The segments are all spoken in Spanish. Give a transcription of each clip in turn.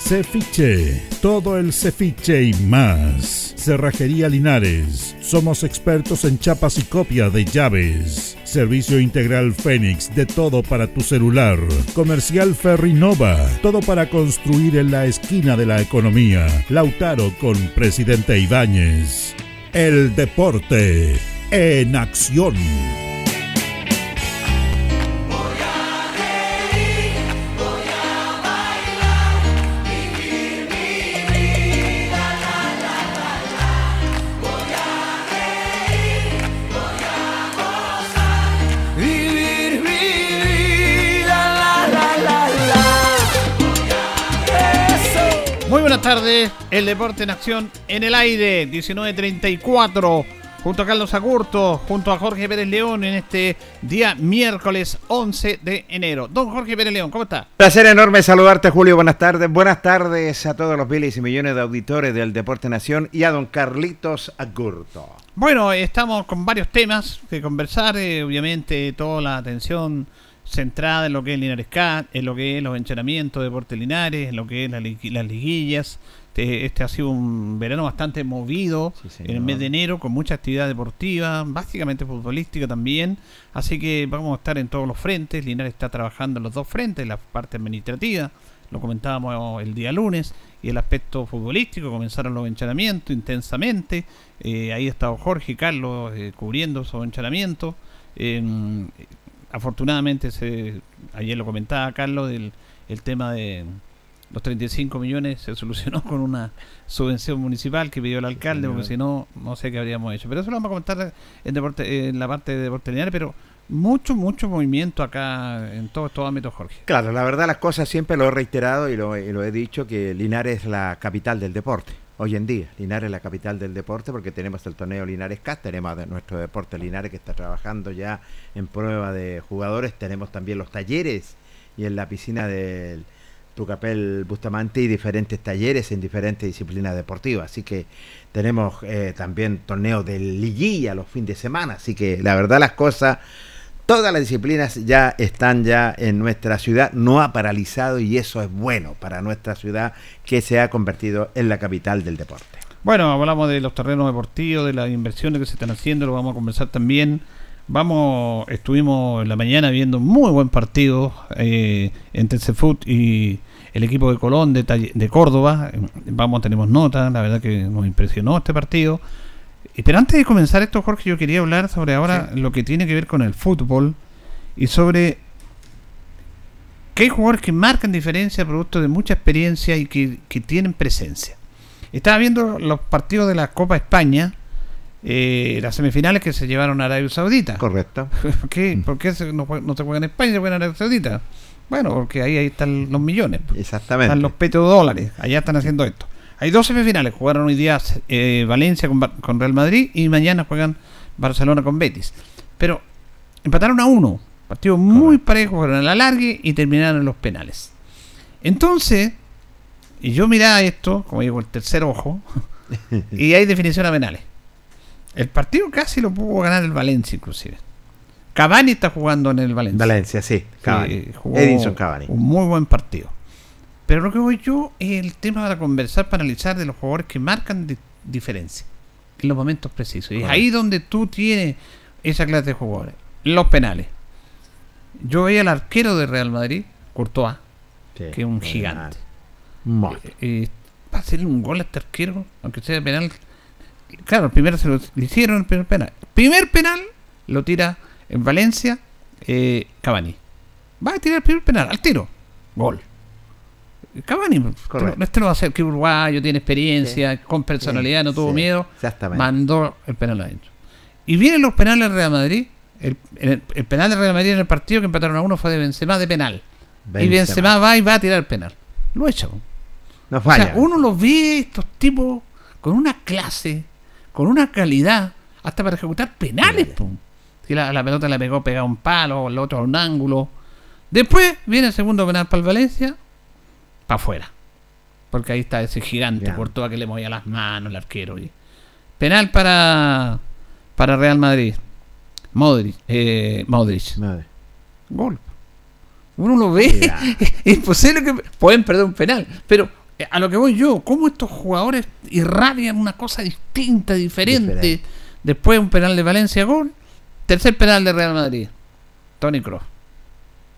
Cefiche, todo el cefiche y más. Cerrajería Linares, somos expertos en chapas y copia de llaves. Servicio integral Fénix, de todo para tu celular. Comercial Ferrinova, todo para construir en la esquina de la economía. Lautaro con Presidente Ibáñez. El deporte en acción. Buenas tardes. El deporte en acción en el aire, 19.34. Junto a Carlos Agurto, junto a Jorge Pérez León en este día miércoles 11 de enero. Don Jorge Pérez León, ¿cómo está? Placer enorme saludarte, Julio. Buenas tardes. Buenas tardes a todos los miles y millones de auditores del Deporte Nación y a don Carlitos Agurto. Bueno, estamos con varios temas que conversar. Eh, obviamente, toda la atención centrada en lo que es Linares Cat, en lo que es los entrenamientos de Deporte Linares, en lo que es las liguillas. Este, este, ha sido un verano bastante movido en el mes de enero, con mucha actividad deportiva, básicamente futbolística también. Así que vamos a estar en todos los frentes. Linares está trabajando en los dos frentes, la parte administrativa, lo comentábamos el día lunes, y el aspecto futbolístico. Comenzaron los entrenamientos intensamente. Eh, ahí ha estado Jorge y Carlos eh, cubriendo esos entrenamientos afortunadamente, se, ayer lo comentaba Carlos, del, el tema de los 35 millones se solucionó con una subvención municipal que pidió el alcalde, porque si no, no sé qué habríamos hecho. Pero eso lo vamos a comentar en, deporte, en la parte de deporte lineal, pero mucho, mucho movimiento acá en todos estos ámbitos, Jorge. Claro, la verdad las cosas siempre lo he reiterado y lo, y lo he dicho, que Linares es la capital del deporte hoy en día. Linares es la capital del deporte porque tenemos el torneo Linares CAS, tenemos nuestro deporte Linares que está trabajando ya en prueba de jugadores, tenemos también los talleres y en la piscina del Tucapel Bustamante y diferentes talleres en diferentes disciplinas deportivas. Así que tenemos eh, también torneos de liguilla los fines de semana. Así que la verdad las cosas todas las disciplinas ya están ya en nuestra ciudad, no ha paralizado y eso es bueno para nuestra ciudad que se ha convertido en la capital del deporte. Bueno, hablamos de los terrenos deportivos, de las inversiones que se están haciendo, lo vamos a conversar también. Vamos, estuvimos en la mañana viendo muy buen partido eh, entre Cefut y el equipo de Colón de, de Córdoba. Vamos, tenemos nota, la verdad que nos impresionó este partido. Pero antes de comenzar esto, Jorge, yo quería hablar sobre ahora lo que tiene que ver con el fútbol y sobre que hay jugadores que marcan diferencia producto de mucha experiencia y que, tienen presencia. Estaba viendo los partidos de la Copa España, eh, las semifinales que se llevaron a Arabia Saudita. Correcto. ¿Por qué, no, se juega en España, se juega en Arabia Saudita? Bueno, porque ahí, ahí están los millones. pues. Exactamente. Están los petrodólares. Allá están haciendo esto. Hay dos semifinales. Jugaron hoy día eh, Valencia con, Real Madrid y mañana juegan Barcelona con Betis. Pero empataron a uno. Partido muy parejo, fueron a la largue y terminaron en los penales. Entonces, y yo miraba esto, como digo, el tercer ojo, y hay definición a penales. El partido casi lo pudo ganar el Valencia, inclusive. Cavani está jugando en el Valencia. Valencia, sí. Cavani. Sí, jugó Edinson Cavani. Un muy buen partido. Pero lo que voy yo es el tema para conversar, para analizar de los jugadores que marcan di- diferencia en los momentos precisos. Y es ahí donde tú tienes esa clase de jugadores. Los penales. Yo veía al arquero de Real Madrid, Courtois, Sí. que es un gigante. Eh, para hacerle un gol a este arquero, aunque sea penal. Claro, el primero se lo hicieron el primer penal. Primer penal lo tira en Valencia eh, Cavani. Va a tirar el primer penal, al tiro. Gol. Cavani, Correcto. este lo va a hacer, que uruguayo, tiene experiencia, con personalidad, no tuvo Sí, miedo. Exactamente. Mandó el penal adentro. Y vienen los penales de Real Madrid. El, el- el penal de Real Madrid en el partido que empataron a uno fue de Benzema de penal. Y Benzema va y va a tirar el penal. Lo echa. No O falla. sea, uno los ve estos tipos con una clase, con una calidad, hasta para ejecutar penales. po. Si la, la pelota le pegó pegado a un palo, el otro a un ángulo. Después viene el segundo penal para el Valencia, para afuera. Porque ahí está ese gigante por toda que le movía las manos el arquero. y- Penal para, para Real Madrid. Modric. Eh, Modric. Madre. Gol. Uno lo ve, es posible que pueden perder un penal, pero eh, a lo que voy yo, cómo estos jugadores irradian una cosa distinta, diferente. Diferente. Después un penal de Valencia, gol. Tercer penal de Real Madrid, Tony Kroos.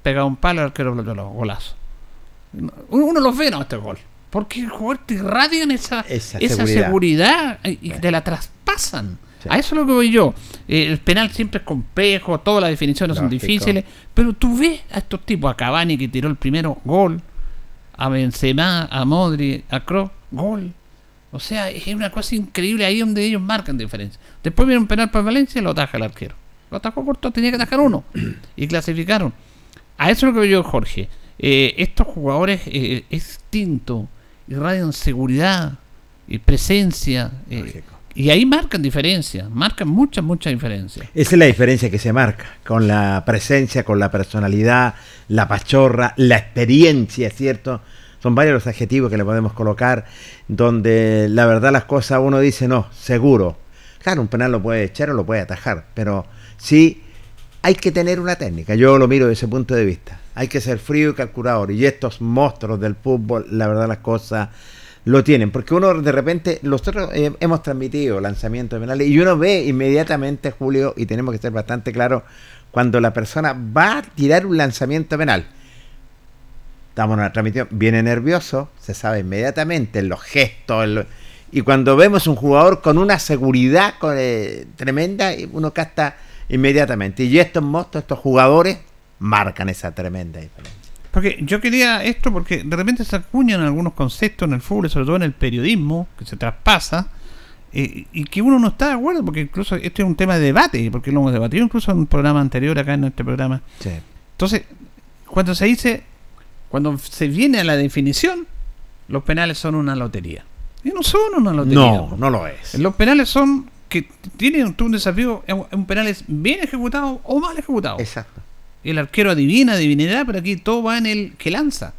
Pega un palo, el arquero golazo. Uno los ve, no, este es gol. Porque el jugador te irradian esa, Esa esa seguridad. seguridad y te la traspasan. Sí. A eso es lo que voy yo. Eh, el penal siempre es complejo, todas las definiciones son difíciles, pero tú ves a estos tipos, a Cavani que tiró el primero, gol, a Benzema, a Modri, a Kroos, gol. O sea, es una cosa increíble ahí donde ellos marcan diferencia. Después viene un penal para Valencia y lo ataja el arquero. Lo atajó corto, tenía que atajar uno. Y clasificaron. A eso es lo que veo yo, Jorge. Eh, estos jugadores eh, es distinto, irradian seguridad y presencia. eh, y ahí marcan diferencia, marcan muchas, muchas diferencias. Esa es la diferencia que se marca, con la presencia, con la personalidad, la pachorra, la experiencia, ¿cierto? Son varios los adjetivos que le podemos colocar, donde la verdad las cosas uno dice, no, seguro. Claro, un penal lo puede echar o lo puede atajar, pero sí hay que tener una técnica. Yo lo miro desde ese punto de vista. Hay que ser frío y calculador. Y estos monstruos del fútbol, la verdad las cosas lo tienen. Porque uno de repente, nosotros eh, hemos transmitido lanzamientos de penales y uno ve inmediatamente, Julio, y tenemos que ser bastante claros, cuando la persona va a tirar un lanzamiento penal. Estamos en una transmisión, viene nervioso, se sabe inmediatamente en los gestos. y cuando vemos un jugador con una seguridad eh, tremenda, uno capta inmediatamente. Y estos monstruos, estos jugadores, marcan esa tremenda diferencia. Porque yo quería esto porque de repente se acuñan algunos conceptos en el fútbol, sobre todo en el periodismo, que se traspasa, eh, y que uno no está de acuerdo, porque incluso este es un tema de debate, porque lo hemos debatido incluso en un programa anterior acá en este programa. Sí. Entonces, cuando se dice, cuando se viene a la definición, los penales son una lotería. Y no son una lotería. No, no lo es. Los penales son que tienen un desafío, es un- un penal es bien ejecutado o mal ejecutado. Exacto. El arquero adivina, divinidad, pero aquí todo va en el que lanza.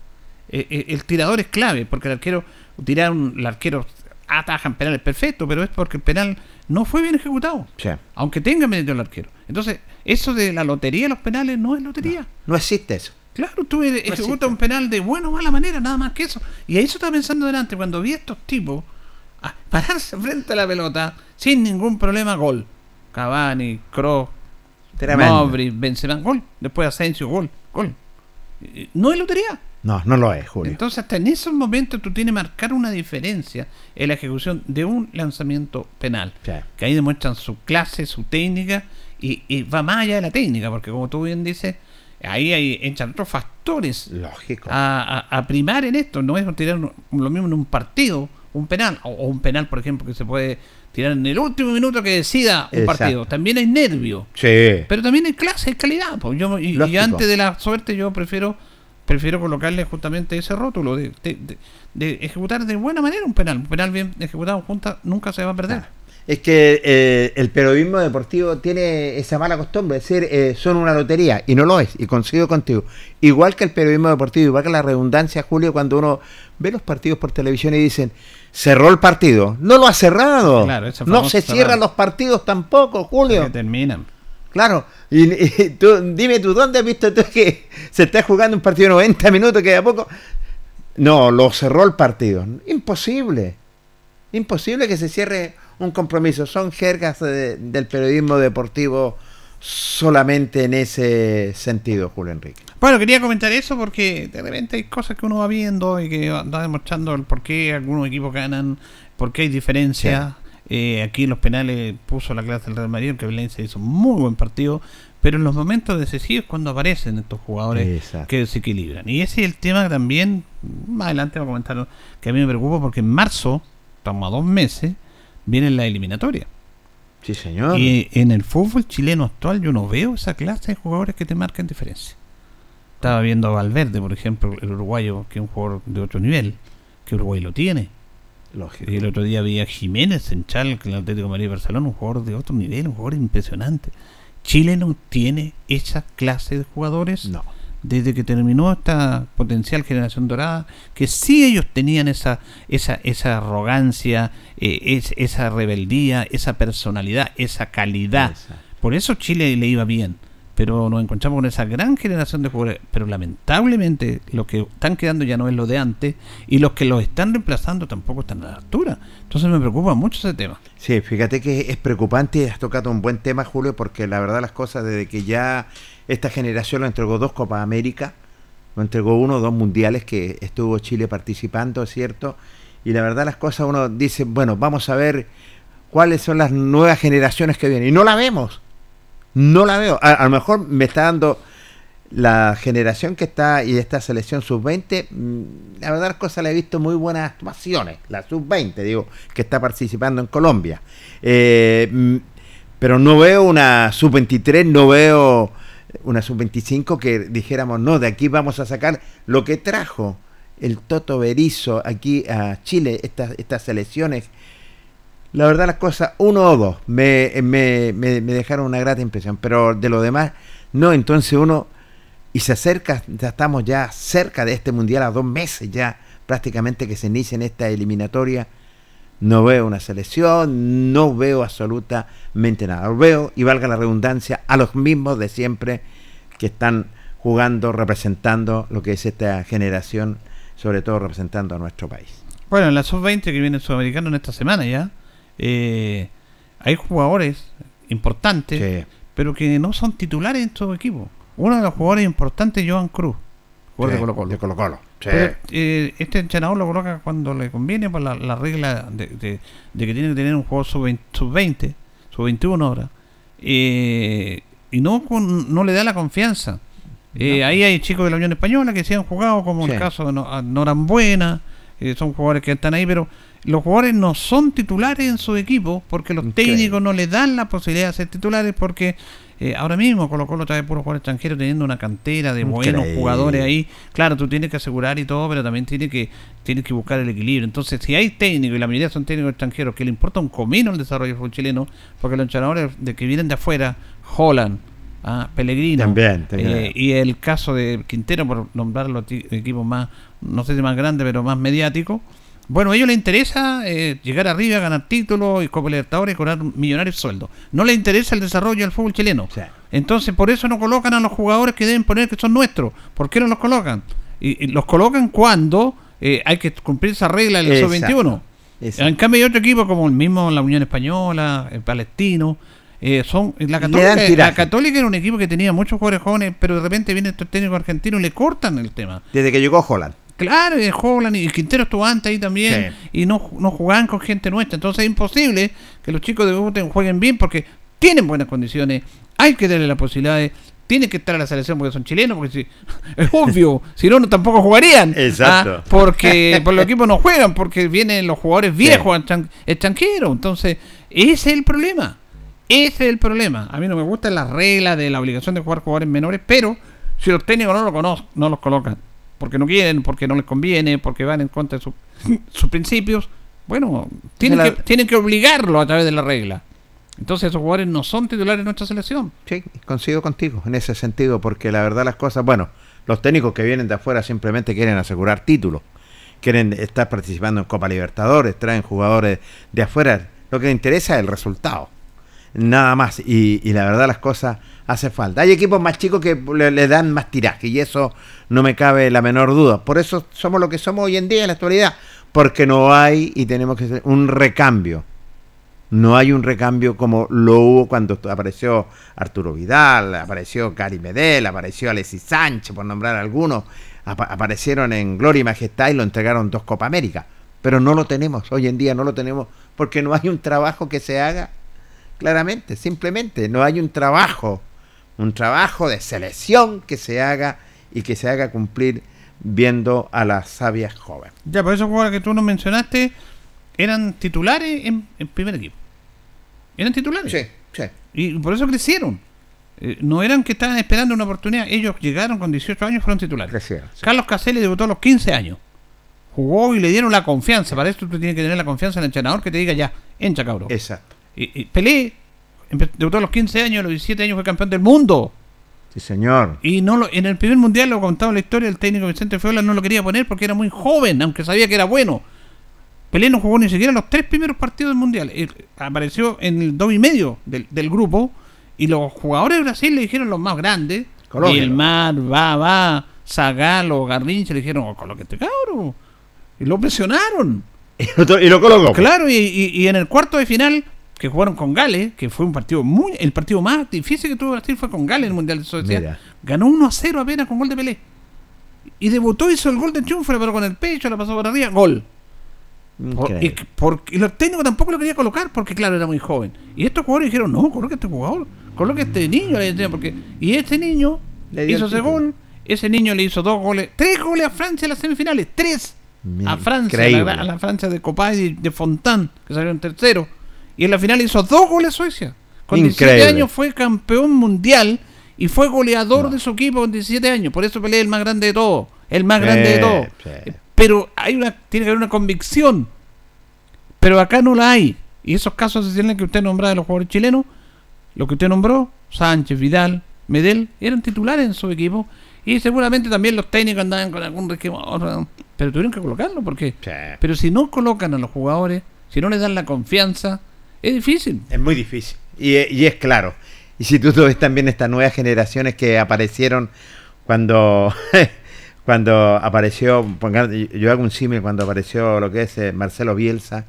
Eh, eh, el tirador es clave, porque el arquero tirar un, el arquero ataja en penales perfecto, pero es porque el penal no fue bien ejecutado, Sí. aunque tenga mérito el arquero. Entonces, eso de la lotería de los penales no es lotería. No existe eso. Claro, tú eres- No ejecutas existe. un penal de buena o mala manera, nada más que eso. Y ahí eso estaba pensando delante, cuando vi a estos tipos a pararse frente a la pelota sin ningún problema, gol. Cavani, Kroos, Tremendo. Modric, Benzema, gol. Después Asensio, gol, gol. Eh, No es lotería. No, no lo es, Julio. Entonces, hasta en esos momentos tú tienes que marcar una diferencia en la ejecución de un lanzamiento penal. Sí. Que ahí demuestran su clase, su técnica, y, y va más allá de la técnica, porque como tú bien dices, ahí hay, entran otros factores Lógico. a, a- a primar en esto. No es tirar lo mismo en un partido, un penal, o, o un penal, por ejemplo, que se puede tirar en el último minuto que decida un Exacto. partido. También hay nervio. Sí. Pero también hay clase, hay calidad. pues. Yo, y, y antes de la suerte yo prefiero prefiero colocarle justamente ese rótulo de, ejecutar de buena manera un penal. Un penal bien ejecutado junta nunca se va a perder. Es que eh, el periodismo deportivo tiene esa mala costumbre, es decir, eh, son una lotería, y no lo es, y consigo contigo. Igual que el periodismo deportivo, igual que la redundancia, Julio, cuando uno ve los partidos por televisión y dicen, cerró el partido. No lo ha cerrado. no se cierran los partidos tampoco, Julio. Que terminan. Claro, y, dime tú, ¿dónde has visto tú que se está jugando un partido de 90 minutos que de a poco... No, lo cerró el partido. Imposible. Imposible que se cierre un compromiso. Son jergas del periodismo deportivo solamente en ese sentido, Julio Enrique. Bueno, quería comentar eso porque de repente hay cosas que uno va viendo y que va demostrando el por qué algunos equipos ganan, por qué hay diferencia. Eh, aquí en los penales puso la clase del Real Madrid, que Valencia hizo un muy buen partido, pero en los momentos decisivos cuando aparecen estos jugadores que se equilibran. Y ese es el tema también, más adelante voy a comentar, que a mí me preocupa porque en marzo, estamos a dos meses, viene la eliminatoria. Sí, señor. Y en el fútbol chileno actual yo no veo esa clase de jugadores que te marcan diferencia. Estaba viendo a Valverde, por ejemplo, el uruguayo, que es un jugador de otro nivel, que Uruguay lo tiene y el otro día vi a Jiménez en Chal, en el Atlético de Madrid Barcelona, un jugador de otro nivel, un jugador impresionante. Chile no tiene esa clase de jugadores no. Desde que terminó esta potencial generación dorada, que sí ellos tenían esa, esa, esa arrogancia, eh, esa rebeldía, esa personalidad, esa calidad. Por eso Chile le iba bien pero nos encontramos con esa gran generación de jugadores, pero lamentablemente lo que están quedando ya no es lo de antes y los que los están reemplazando tampoco están a la altura. Entonces me preocupa mucho ese tema. Sí, fíjate que es preocupante y has tocado un buen tema, Julio, porque la verdad las cosas desde que ya esta generación lo entregó dos Copas América, lo entregó uno dos mundiales que estuvo Chile participando, ¿cierto? Y la verdad las cosas uno dice, bueno, vamos a ver cuáles son las nuevas generaciones que vienen. Y no la vemos no la veo. A, lo mejor me está dando la generación que está y esta selección sub-20, mm, la verdad las cosas le he visto muy buenas actuaciones, la sub-20, digo, que está participando en Colombia. Eh, mm, pero no veo una sub-23, no veo una sub-25 que dijéramos, no, de aquí vamos a sacar lo que trajo el Toto Berizo aquí a Chile, estas, estas selecciones la verdad las cosas, uno o dos, me, me, me, dejaron una grata impresión, pero de lo demás, no, entonces uno, y se acerca, ya estamos ya cerca de este mundial a dos meses ya prácticamente que se inicia en esta eliminatoria, no veo una selección, no veo absolutamente nada, veo, y valga la redundancia, a los mismos de siempre que están jugando, representando lo que es esta generación, sobre todo representando a nuestro país. Bueno, en la sub-20 que viene el sudamericano en esta semana ya, eh, hay jugadores importantes, pero que no son titulares en su equipo. Uno de los jugadores importantes es Joan Cruz, jugador de Colo. Eh, este entrenador lo coloca cuando le conviene por la, regla de, que tiene que tener un jugador sub-20, sub-21 ahora. Eh, y no, no le da la confianza. Eh, ahí hay chicos de la Unión Española que se han jugado, como el caso de Norambuena, son jugadores que están ahí, pero los jugadores no son titulares en su equipo porque los técnicos no les dan la posibilidad de ser titulares porque eh, ahora mismo Colo Colo trae puro jugador extranjero teniendo una cantera de buenos jugadores ahí. Claro, tú tienes que asegurar y todo, pero también tienes que, tienes que buscar el equilibrio. Entonces, si hay técnicos, y la mayoría son técnicos extranjeros, que le importa un comino el desarrollo del fútbol chileno, porque los entrenadores de que vienen de afuera, Holland, ah, Pellegrino, también, eh, y el caso de Quintero, por nombrar los equipos más, no sé si más grandes, pero más mediáticos, bueno, a ellos les interesa eh, llegar arriba, ganar títulos y Copa Libertadores y cobrar millonarios sueldos. No les interesa el desarrollo del fútbol chileno. Entonces, por eso no colocan a los jugadores que deben poner que son nuestros. ¿Por qué no los colocan? Y, los colocan cuando eh, hay que cumplir esa regla del sub-21. En cambio, hay otro equipo como el mismo la Unión Española, el Palestino. Eh, son la Católica, la Católica era un equipo que tenía muchos jugadores jóvenes, pero de repente viene estos técnicos argentinos y le cortan el tema. Desde que llegó Holland. Claro, y Holland y Quintero estuvo antes ahí también y no, no jugaban con gente nuestra. Entonces es imposible que los chicos de Boten jueguen bien porque tienen buenas condiciones. Hay que darle la posibilidad de tienen que estar a la selección porque son chilenos, porque si, es obvio, si no, no tampoco jugarían. Exacto. ¿ah? porque por los equipos no juegan, porque vienen los jugadores viejos, extranjeros. Entonces, ese es el problema. Ese es el problema. A mí no me gustan las reglas de la obligación de jugar jugadores menores, pero si los técnicos no, lo conocen, no los colocan porque no quieren, porque no les conviene, porque van en contra de su- sus principios, bueno, tienen, la- que, tienen que obligarlo a través de la regla. Entonces esos jugadores no son titulares en nuestra selección. Sí, coincido contigo en ese sentido, porque la verdad las cosas, bueno, los técnicos que vienen de afuera simplemente quieren asegurar títulos, quieren estar participando en Copa Libertadores, traen jugadores de afuera, lo que les interesa es el resultado, nada más, y, y la verdad las cosas hace falta. Hay equipos más chicos que le, dan más tiraje, y eso no me cabe la menor duda, por eso somos lo que somos hoy en día en la actualidad, porque no hay y tenemos que hacer un recambio. No hay un recambio como lo hubo cuando apareció Arturo Vidal, apareció Cari Medel, apareció Alexis Sánchez, por nombrar algunos. Apa- aparecieron en Gloria y Majestad y lo entregaron dos Copa América. Pero no lo tenemos, hoy en día no lo tenemos, porque no hay un trabajo que se haga claramente, simplemente. No hay un trabajo, un trabajo de selección que se haga y que se haga cumplir viendo a las sabias jóvenes. Ya, por esos jugadores que tú nos mencionaste eran titulares en, en primer equipo. Eran titulares. Sí, sí. Y por eso crecieron. Eh, no eran que estaban esperando una oportunidad. Ellos llegaron con 18 años y fueron titulares. Crecieron, sí. Carlos Caselli debutó a los 15 años. Jugó y le dieron la confianza. Para esto tú tienes que tener la confianza en el entrenador que te diga ya, encha cabrón. Exacto. Y, y Pelé debutó a los 15 años, a los 17 años fue campeón del mundo. Sí, señor. Y no lo, en el primer mundial lo contaba la historia, el técnico Vicente Feola no lo quería poner porque era muy joven, aunque sabía que era bueno. Pelé no jugó ni siquiera los tres primeros partidos del mundial. Él apareció en el dos y medio del, del grupo y los jugadores de Brasil le dijeron los más grandes, Colóquelo. Gilmar, va, va, Zagalo, Garrincha, le dijeron, oh, colóquete cabro. Y lo presionaron. Y lo, y lo colocó. Claro, y, y- y en el cuarto de final, que jugaron con Gales, que fue un partido muy. El partido más difícil que tuvo Brasil fue con Gales en el Mundial de. Mira. Ganó 1 a 0 apenas con gol de Pelé. Y debutó, hizo el gol de triunfo, pero con el pecho, la pasó por arriba, gol. Por- y, Increíble. por- y los técnicos tampoco lo quería colocar porque, claro, era muy joven. Y estos jugadores dijeron: No, coloca a este jugador, coloca a este niño. Porque, y este niño Le hizo ese gol. Ese niño le hizo dos goles, tres goles a Francia en las semifinales, tres Mira, a Francia, a increíble. la, a la Francia de Copá y de Fontán, que salieron tercero. Y en la final hizo dos goles a Suecia. Con 17 Increíble. años fue campeón mundial y fue goleador No. de su equipo con 17 años. Por eso pelea el más grande de todos. El más grande de todos. sí. Pero hay una, tiene que haber una convicción. Pero acá no la hay. Y esos casos excepcionales que usted nombraba de los jugadores chilenos, lo que usted nombró, Sánchez, Vidal, Medel, eran titulares en su equipo. Y seguramente también los técnicos andaban con algún resquemor. Pero tuvieron que colocarlo porque... Sí. Pero si no colocan a los jugadores, si no les dan la confianza, es difícil. Es muy difícil. Y, y es claro. Y si tú ves también estas nuevas generaciones que aparecieron cuando cuando apareció, yo hago un símil cuando apareció lo que es eh, Marcelo Bielsa.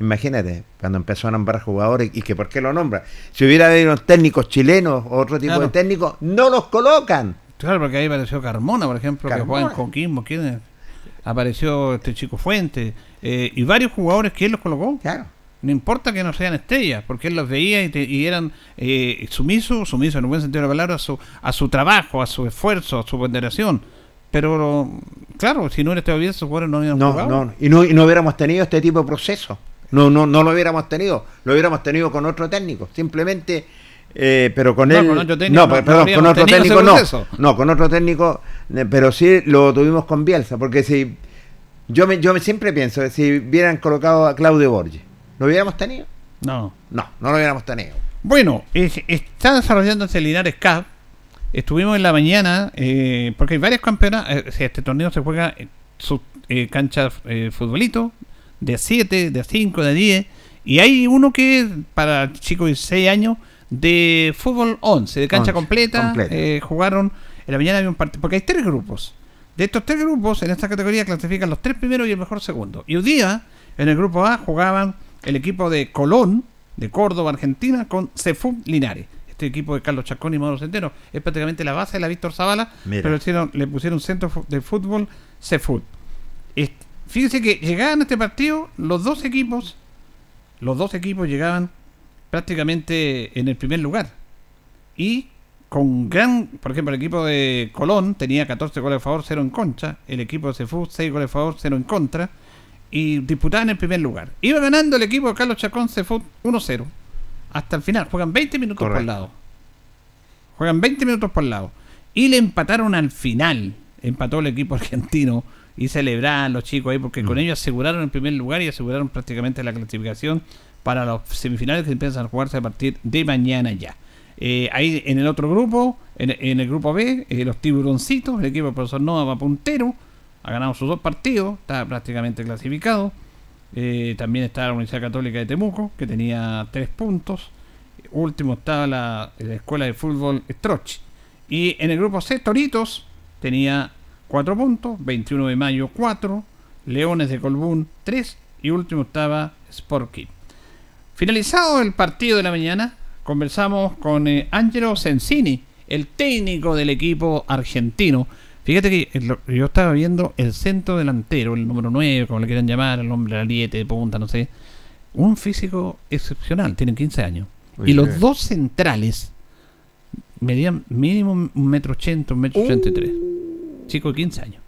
Imagínate, cuando empezó a nombrar jugadores y que por qué lo nombra. Si hubiera habido unos técnicos chilenos o otro tipo Claro. de técnicos, no los colocan. Claro, porque ahí apareció Carmona, por ejemplo, que Carmona. juega en Coquimbo. ¿quién es? Apareció este chico Fuente eh, y varios jugadores que él los colocó. Claro. No importa que no sean estrellas, porque él los veía y, te- y eran eh, sumisos, sumisos en un buen sentido de la palabra, a su, a su trabajo, a su esfuerzo, a su ponderación. Pero, claro, si no eres todavía, esos jugadores no habían No, jugado. no, y no, y no hubiéramos tenido este tipo de proceso. No, no, no lo hubiéramos tenido. Lo hubiéramos tenido con otro técnico. Simplemente, eh, pero con No, él. con otro técnico no, perdón, con otro técnico no. con otro técnico, pero sí lo tuvimos con Bielsa. Porque si. Yo, me, yo me siempre pienso, si hubieran colocado a Claudio Borges, ¿lo hubiéramos tenido? No. No, no lo hubiéramos tenido. Bueno, es- está desarrollándose el Linares Cup. Estuvimos en la mañana, eh, porque hay varios campeonatos. eh, este torneo se juega en su eh, cancha eh, futbolito, de a 7, de a 5, de a 10. Y hay uno que es para chicos de 6 años de fútbol 11, de cancha 11, completa. completa. eh, jugaron en la mañana había un partido, porque hay tres grupos. De estos tres grupos, en esta categoría clasifican los tres primeros y el mejor segundo. Y hoy día, en el grupo A, jugaban el equipo de Colón, de Córdoba, Argentina, con Cefú Linares. Este equipo de Carlos Chacón y Mauro Centeno es prácticamente la base de la Víctor Zavala, Mira. pero le pusieron centro de fútbol. Es- Fíjense que llegaban a este partido los dos equipos, los dos equipos llegaban prácticamente en el primer lugar. Y con gran, por ejemplo, el equipo de Colón tenía 14 goles a favor, 0 en contra. El equipo de Cefú, 6 goles a favor, 0 en contra. Y disputaban el primer lugar. Iba ganando el equipo de Carlos Chacón Cefú 1-0. Hasta el final. Juegan 20 minutos por Correcto. lado. Juegan 20 minutos por lado. Y le empataron al final. empató el equipo argentino y celebraban los chicos ahí porque con ellos aseguraron el primer lugar y aseguraron prácticamente la clasificación para los semifinales que empiezan a jugarse a partir de mañana ya. Eh, ahí en el otro grupo, en, el grupo B, eh, los tiburoncitos, el equipo del profesor Nova va puntero, ha ganado sus dos partidos, está prácticamente clasificado. Eh, también está la Universidad Católica de Temuco, que tenía tres puntos. Último estaba la, Escuela de Fútbol Stroch. Y en el grupo C, Toritos tenía cuatro puntos, 21 de mayo 4, Leones de Colbún 3 y último estaba Sport Kid. Finalizado el partido de la mañana, conversamos con eh, Angelo Sensini, el técnico del equipo argentino. Fíjate que yo estaba viendo el centro delantero, el número 9, como le quieran llamar, el hombre aliete de punta, no sé. Un físico excepcional, tiene 15 años. y los dos centrales medían mínimo un metro ochenta, un metro ochenta y tres. Uh. Chico de 15 años.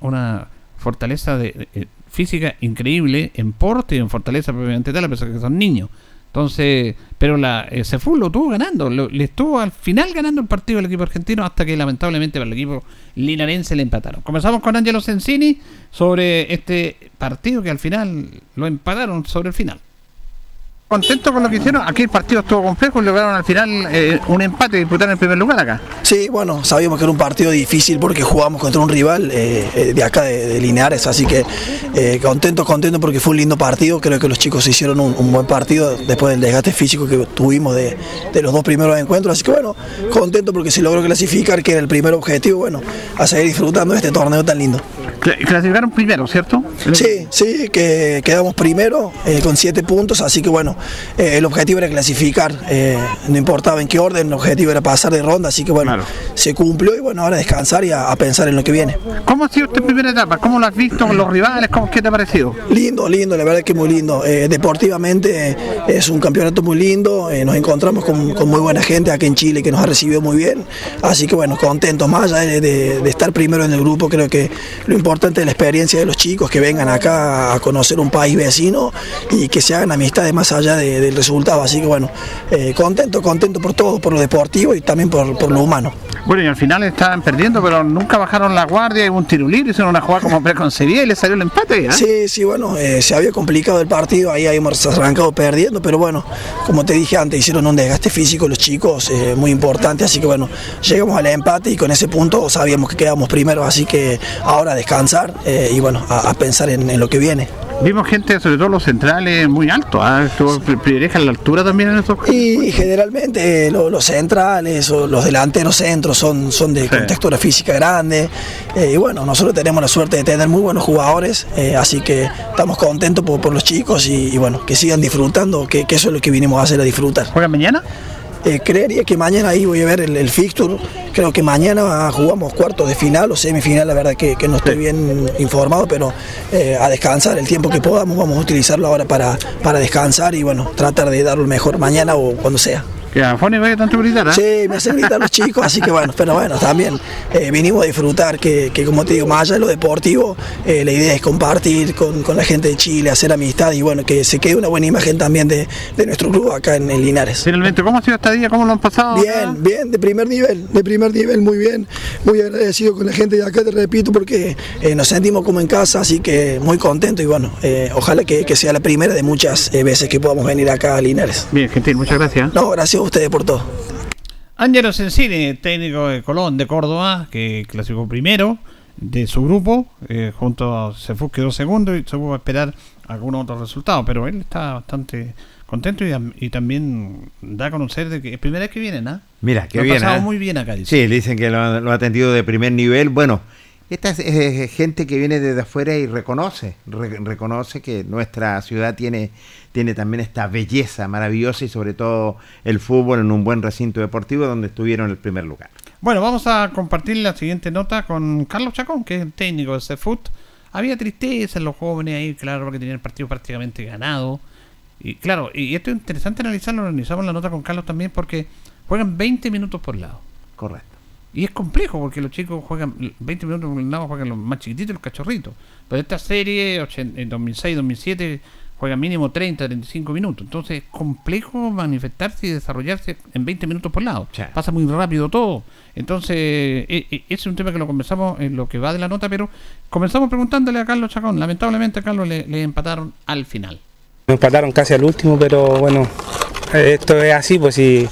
una, fortaleza de, eh, física increíble en porte y en fortaleza propiamente tal, a pesar de que son niños. Entonces, pero la eh, Cefú lo tuvo ganando, le estuvo al final ganando el partido al equipo argentino hasta que lamentablemente para el equipo linarense le empataron. Comenzamos con Angelo Sensini sobre este partido que al final lo empataron sobre el final contento con lo que hicieron. Aquí el partido estuvo complejo y lograron al final eh, un empate y disputar en primer lugar acá. Sí, bueno, sabíamos que era un partido difícil porque jugamos contra un rival eh, eh, de acá de, Linares, así que contento, contento porque fue un lindo partido. Creo que los chicos hicieron un, buen partido después del desgaste físico que tuvimos de, los dos primeros encuentros. Así que bueno, contento porque se logró clasificar, que era el primer objetivo. Bueno, a seguir disfrutando de este torneo tan lindo. Clasificaron primero, ¿cierto? Sí, sí, que quedamos primero con siete puntos, así que bueno, eh, el objetivo era clasificar, eh, no importaba en qué orden, el objetivo era pasar de ronda, así que bueno, se cumplió y bueno, ahora descansar y a, pensar en lo que viene. ¿Cómo ha sido esta primera etapa? ¿Cómo lo has visto con los rivales? ¿Cómo, ¿Qué te ha parecido? Lindo, lindo, la verdad que muy lindo. Eh, deportivamente es un campeonato muy lindo, nos encontramos con, muy buena gente aquí en Chile que nos ha recibido muy bien, así que bueno, contentos, más allá de, estar primero en el grupo, creo que lo importante es la experiencia de los chicos que vengan acá a conocer un país vecino y que se hagan amistades más allá de, del resultado. Así que bueno, eh, contento, contento por todo, por lo deportivo y también por, lo humano. Bueno, y al final estaban perdiendo, pero nunca bajaron la guardia, hubo un tiro libre, hicieron una jugada como preconcebida y le salió el empate. ¿eh? Sí, sí, bueno, eh, se había complicado el partido, ahí hemos arrancado perdiendo, pero bueno, como te dije antes, hicieron un desgaste físico los chicos, muy importante, así que bueno, llegamos al empate y con ese punto sabíamos que quedamos primero, así que ahora descansar y bueno, a, pensar en lo que viene. Vimos gente, sobre todo los centrales, muy altos. ¿ah? la altura también en estos Y generalmente eh, los centrales o los delanteros centros son, son de contextura física grande. Eh, y bueno, nosotros tenemos la suerte de tener muy buenos jugadores, eh, así que estamos contentos por, los chicos y, bueno, que sigan disfrutando, que, que, eso es lo que vinimos a hacer, a disfrutar. ¿Juegan mañana? Eh, creería que mañana ahí voy a ver el, fixture. Creo que mañana jugamos cuartos de final o semifinal, la verdad que, no estoy bien informado, pero eh, a descansar el tiempo que podamos, vamos a utilizarlo ahora para, para descansar y bueno, tratar de darlo mejor mañana o cuando sea. Que a Fone vaya tanto gritar, ¿eh? Sí, me hacen gritar los chicos, así que bueno, pero bueno, también eh, vinimos a disfrutar, que, que, como te digo, más allá de lo deportivo, eh, la idea es compartir con, con, la gente de Chile, hacer amistad y bueno, que se quede una buena imagen también de, de nuestro club acá en, Linares. Finalmente, ¿cómo ha sido esta día? ¿Cómo lo han pasado? Bien, bien, de primer nivel, de primer nivel, muy bien, muy agradecido con la gente de acá, te repito, porque eh, nos sentimos como en casa, así que muy contento y bueno, ojalá que, que, sea la primera de muchas veces que podamos venir acá a Linares. Bien, gentil, muchas gracias. No, gracias ustedes por todo. Ángelo Sensini, técnico de Colón de Córdoba, que clasificó primero de su grupo, eh, junto a Cefus quedó segundo y se pudo esperar algún otro resultado, pero él está bastante contento y, también da a conocer de que es primera vez que viene, ¿no? Mira, que bien. Ha pasado ¿eh? muy bien acá. Dice. Sí, le dicen que lo, ha atendido de primer nivel. Bueno, esta es, gente que viene desde afuera y reconoce, reconoce que nuestra ciudad tiene tiene también esta belleza maravillosa y sobre todo el fútbol en un buen recinto deportivo donde estuvieron en el primer lugar. Bueno, vamos a compartir la siguiente nota con Carlos Chacón, que es el técnico de CFUT. Había tristeza en los jóvenes ahí, claro, porque tenían el partido prácticamente ganado. Y claro, y esto es interesante analizarlo, analizamos la nota con Carlos también porque juegan 20 minutos por lado. Correcto. Y es complejo porque los chicos juegan 20 minutos por lado, juegan los más chiquititos, los cachorritos. Pero esta serie, en 2006, 2007, juega mínimo 30, 35 minutos. Entonces es complejo manifestarse y desarrollarse en 20 minutos por lado. Sí. Pasa muy rápido todo. Entonces, e- e- ese es un tema que lo conversamos en lo que va de la nota, pero comenzamos preguntándole a Carlos Chacón. Lamentablemente a Carlos le, le empataron al final. Nos empataron casi al último, pero bueno, eh, esto es así, pues si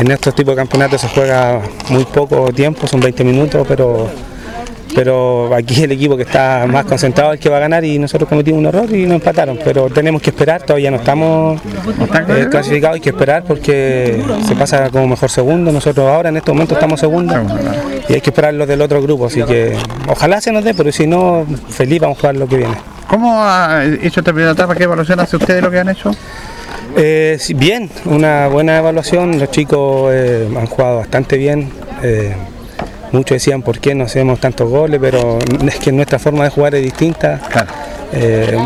en estos tipos de campeonatos se juega muy poco tiempo, son 20 minutos, pero pero aquí el equipo que está más concentrado es el que va a ganar y nosotros cometimos un error y nos empataron, pero tenemos que esperar, todavía no estamos eh, clasificados, hay que esperar porque se pasa como mejor segundo, nosotros ahora en este momento estamos segundos y hay que esperar los del otro grupo, así que ojalá se nos dé, pero si no, feliz vamos a jugar lo que viene. ¿Cómo ha hecho esta primera etapa? ¿Qué evaluación hace usted de lo que han hecho? Eh, bien, una buena evaluación. Los chicos eh, han jugado bastante bien. Eh, muchos decían por qué no hacemos tantos goles, pero es que nuestra forma de jugar es distinta.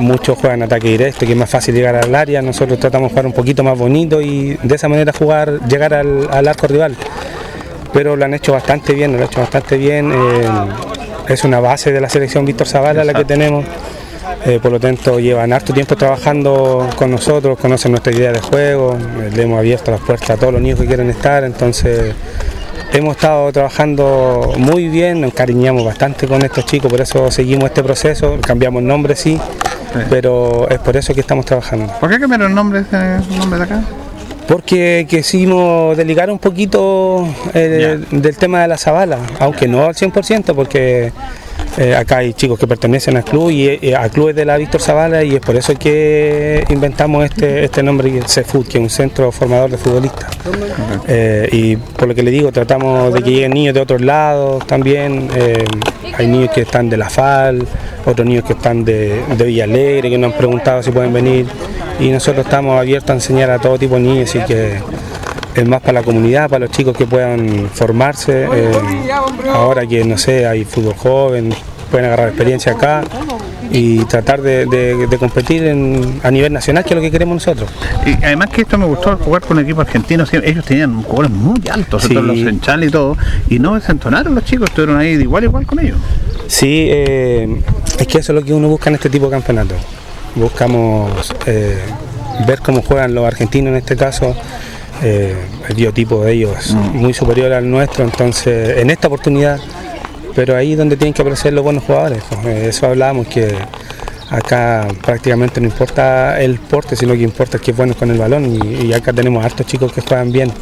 Muchos juegan ataque directo, que es más fácil llegar al área. Nosotros tratamos de jugar un poquito más bonito y de esa manera jugar, llegar al, al arco rival. Pero lo han hecho bastante bien, lo han hecho bastante bien. es una base de la selección Víctor Zavala la que tenemos. Eh, por lo tanto, llevan harto tiempo trabajando con nosotros, conocen nuestra idea de juego, le hemos abierto las puertas a todos los niños que quieren estar, entonces hemos estado trabajando muy bien, nos encariñamos bastante con estos chicos, por eso seguimos este proceso, cambiamos nombre sí, pero es por eso que estamos trabajando. ¿Por qué cambiaron el nombre, el nombre de acá? Porque quisimos deligar un poquito eh, del tema de la Zabala, aunque no al 100%, porque eh, acá hay chicos que pertenecen al club y eh, club es de la Víctor Zavala y es por eso que inventamos este, este nombre, CEFUT, que es un centro formador de futbolistas. Eh, y por lo que le digo, tratamos de que lleguen niños de otros lados también. eh, hay niños que están de la FAL, otros niños que están de, de Villa Alegre, que nos han preguntado si pueden venir. Y nosotros estamos abiertos a enseñar a todo tipo de niños, así que es más para la comunidad, para los chicos que puedan formarse. eh, ahora que, no sé, hay fútbol joven, pueden agarrar experiencia acá y tratar de, de- de competir en- a nivel nacional, que es lo que queremos nosotros. Y además que esto me gustó jugar con equipos argentinos, sí, ellos tenían jugadores muy altos, Sí. los Senchal y todo, y no desentonaron los chicos, estuvieron ahí de igual a igual con ellos. Sí, eh, es que eso es lo que uno busca en este tipo de campeonatos. Buscamos eh, ver cómo juegan los argentinos en este caso. Eh, el biotipo de ellos es muy superior al nuestro, entonces en esta oportunidad, pero ahí es donde tienen que aparecer los buenos jugadores. pues, eh, eso hablábamos que acá prácticamente no importa el porte, sino que importa que es bueno con el balón y, y acá tenemos hartos chicos que juegan bien.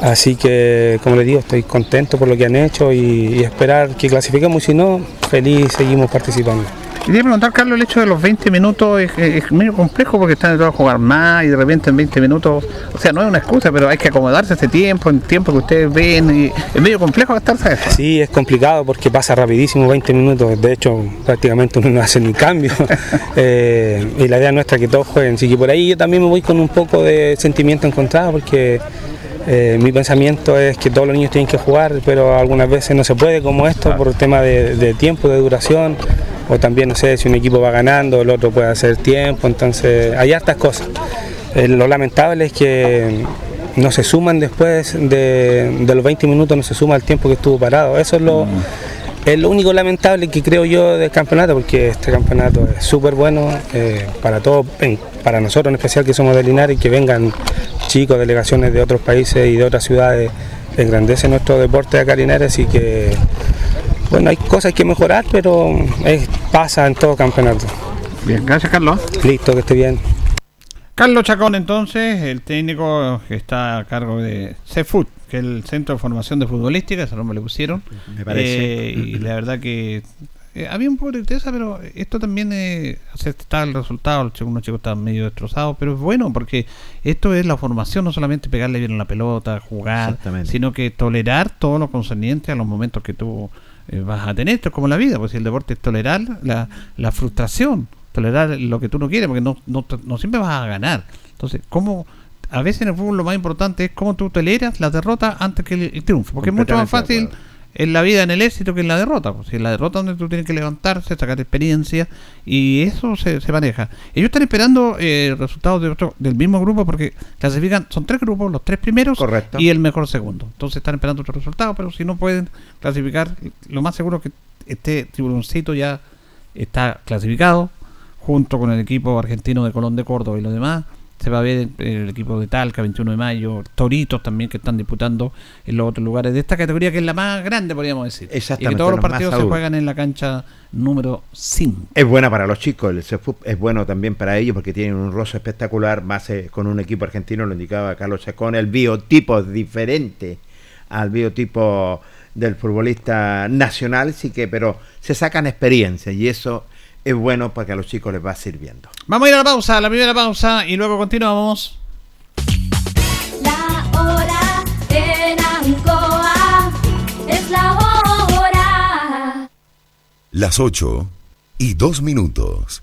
Así que, como les digo, estoy contento por lo que han hecho y, y esperar que clasifiquemos. Si no, feliz seguimos participando. Quería preguntar, Carlos, el hecho de los 20 minutos es, es medio complejo porque están todos a jugar más y de repente en 20 minutos, o sea, no es una excusa, pero hay que acomodarse a ese tiempo, en tiempo que ustedes ven, y es medio complejo gastarse eso. Sí, es complicado porque pasa rapidísimo 20 minutos. De hecho, prácticamente uno no hace ni cambio. Eh, y la idea nuestra es que todos jueguen. Así que por ahí yo también me voy con un poco de sentimiento encontrado porque eh, mi pensamiento es que todos los niños tienen que jugar, pero algunas veces no se puede como esto por tema de, de tiempo, de duración. O también, no sé, si un equipo va ganando, el otro puede hacer tiempo. Entonces, hay hartas cosas. Eh, lo lamentable es que no se suman después de, de los 20 minutos, no se suma el tiempo que estuvo parado. Eso es lo, es lo único lamentable que creo yo del campeonato, porque este campeonato es súper bueno eh, para todos, para nosotros en especial que somos de Linares, y que vengan chicos, delegaciones de otros países y de otras ciudades, engrandece nuestro deporte acá Linares y que, bueno, hay cosas que mejorar, pero es- pasa en todo campeonato. Bien, gracias, Carlos. Listo, que esté bien. Carlos Chacón, entonces, el técnico que está a cargo de CFUT, que es el Centro de Formación de Futbolística, ese nombre le pusieron. Me parece. Eh, y la verdad que eh, había un poco de tristeza, pero esto también eh, está el resultado. Unos chicos estaban medio destrozados, pero es bueno porque esto es la formación, no solamente pegarle bien a la pelota, jugar, sino que tolerar todo lo concerniente a los momentos que eh, vas a tener. Esto es como la vida, pues si el deporte es tolerar la, la frustración, tolerar lo que tú no quieres, porque no, no, no siempre vas a ganar. Entonces, ¿cómo? A veces en el fútbol lo más importante es cómo tú toleras la derrota antes que el, el triunfo, porque es mucho más fácil. En la vida, en el éxito, que en la derrota. Pues, si en la derrota donde tú tienes que levantarse, sacar experiencia, y eso se, se maneja. Ellos están esperando eh, resultados de otro, del mismo grupo porque clasifican, son tres grupos, los tres primeros Correcto. y el mejor segundo. Entonces están esperando otros resultados, pero si no pueden clasificar, lo más seguro es que este tiburoncito ya está clasificado, junto con el equipo argentino de Colón de Córdoba y los demás. Se va a ver el equipo de Talca, 21 de mayo, Toritos también que están disputando en los otros lugares de esta categoría que es la más grande, podríamos decir. Exactamente. Y que todos los partidos se juegan en la cancha número 5. Es buena para los chicos, el CEFUP es bueno también para ellos porque tienen un roce espectacular, más eh, con un equipo argentino, lo indicaba Carlos Chacón, el biotipo es diferente al biotipo del futbolista nacional, sí que, pero se sacan experiencia y eso es bueno porque a los chicos les va sirviendo. Vamos a ir a la pausa, a la primera pausa y luego continuamos. La hora en Ancoa es la hora. Las 8 y 2 minutos.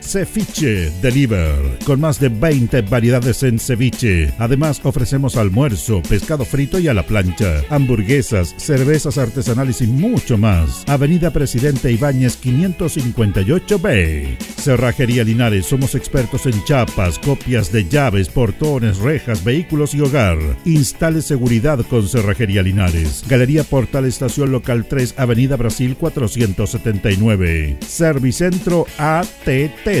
Ceviche Deliver, con más de 20 variedades en ceviche. Además, ofrecemos almuerzo, pescado frito y a la plancha, hamburguesas, cervezas artesanales y mucho más. Avenida Presidente Ibáñez 558B. Cerrajería Linares, somos expertos en chapas, copias de llaves, portones, rejas, vehículos y hogar. Instale seguridad con Cerrajería Linares. Galería Portal Estación Local 3, Avenida Brasil 479. Servicentro ATT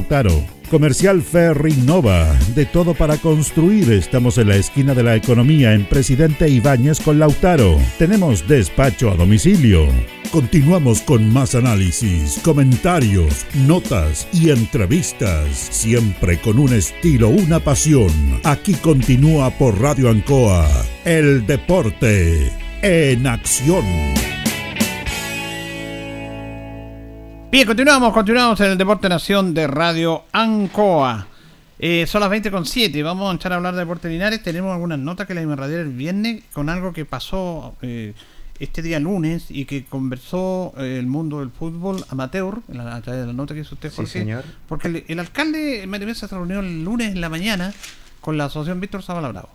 Lautaro. Comercial Ferry Nova, de todo para construir. Estamos en la esquina de la economía en Presidente Ibáñez con Lautaro. Tenemos despacho a domicilio. Continuamos con más análisis, comentarios, notas y entrevistas, siempre con un estilo, una pasión. Aquí continúa por Radio Ancoa, el deporte en acción. Bien, continuamos, continuamos en el Deporte Nación de Radio Ancoa. Eh, son las 20 con 7, vamos a echar a hablar de Deporte Linares. Tenemos algunas notas que la irradiar el viernes con algo que pasó eh, este día lunes y que conversó eh, el mundo del fútbol amateur, la, a través de la nota que hizo usted, Sí, Jorge. señor. Porque el, el alcalde Mario Mesa se reunió el lunes en la mañana con la asociación Víctor Zavala Bravo.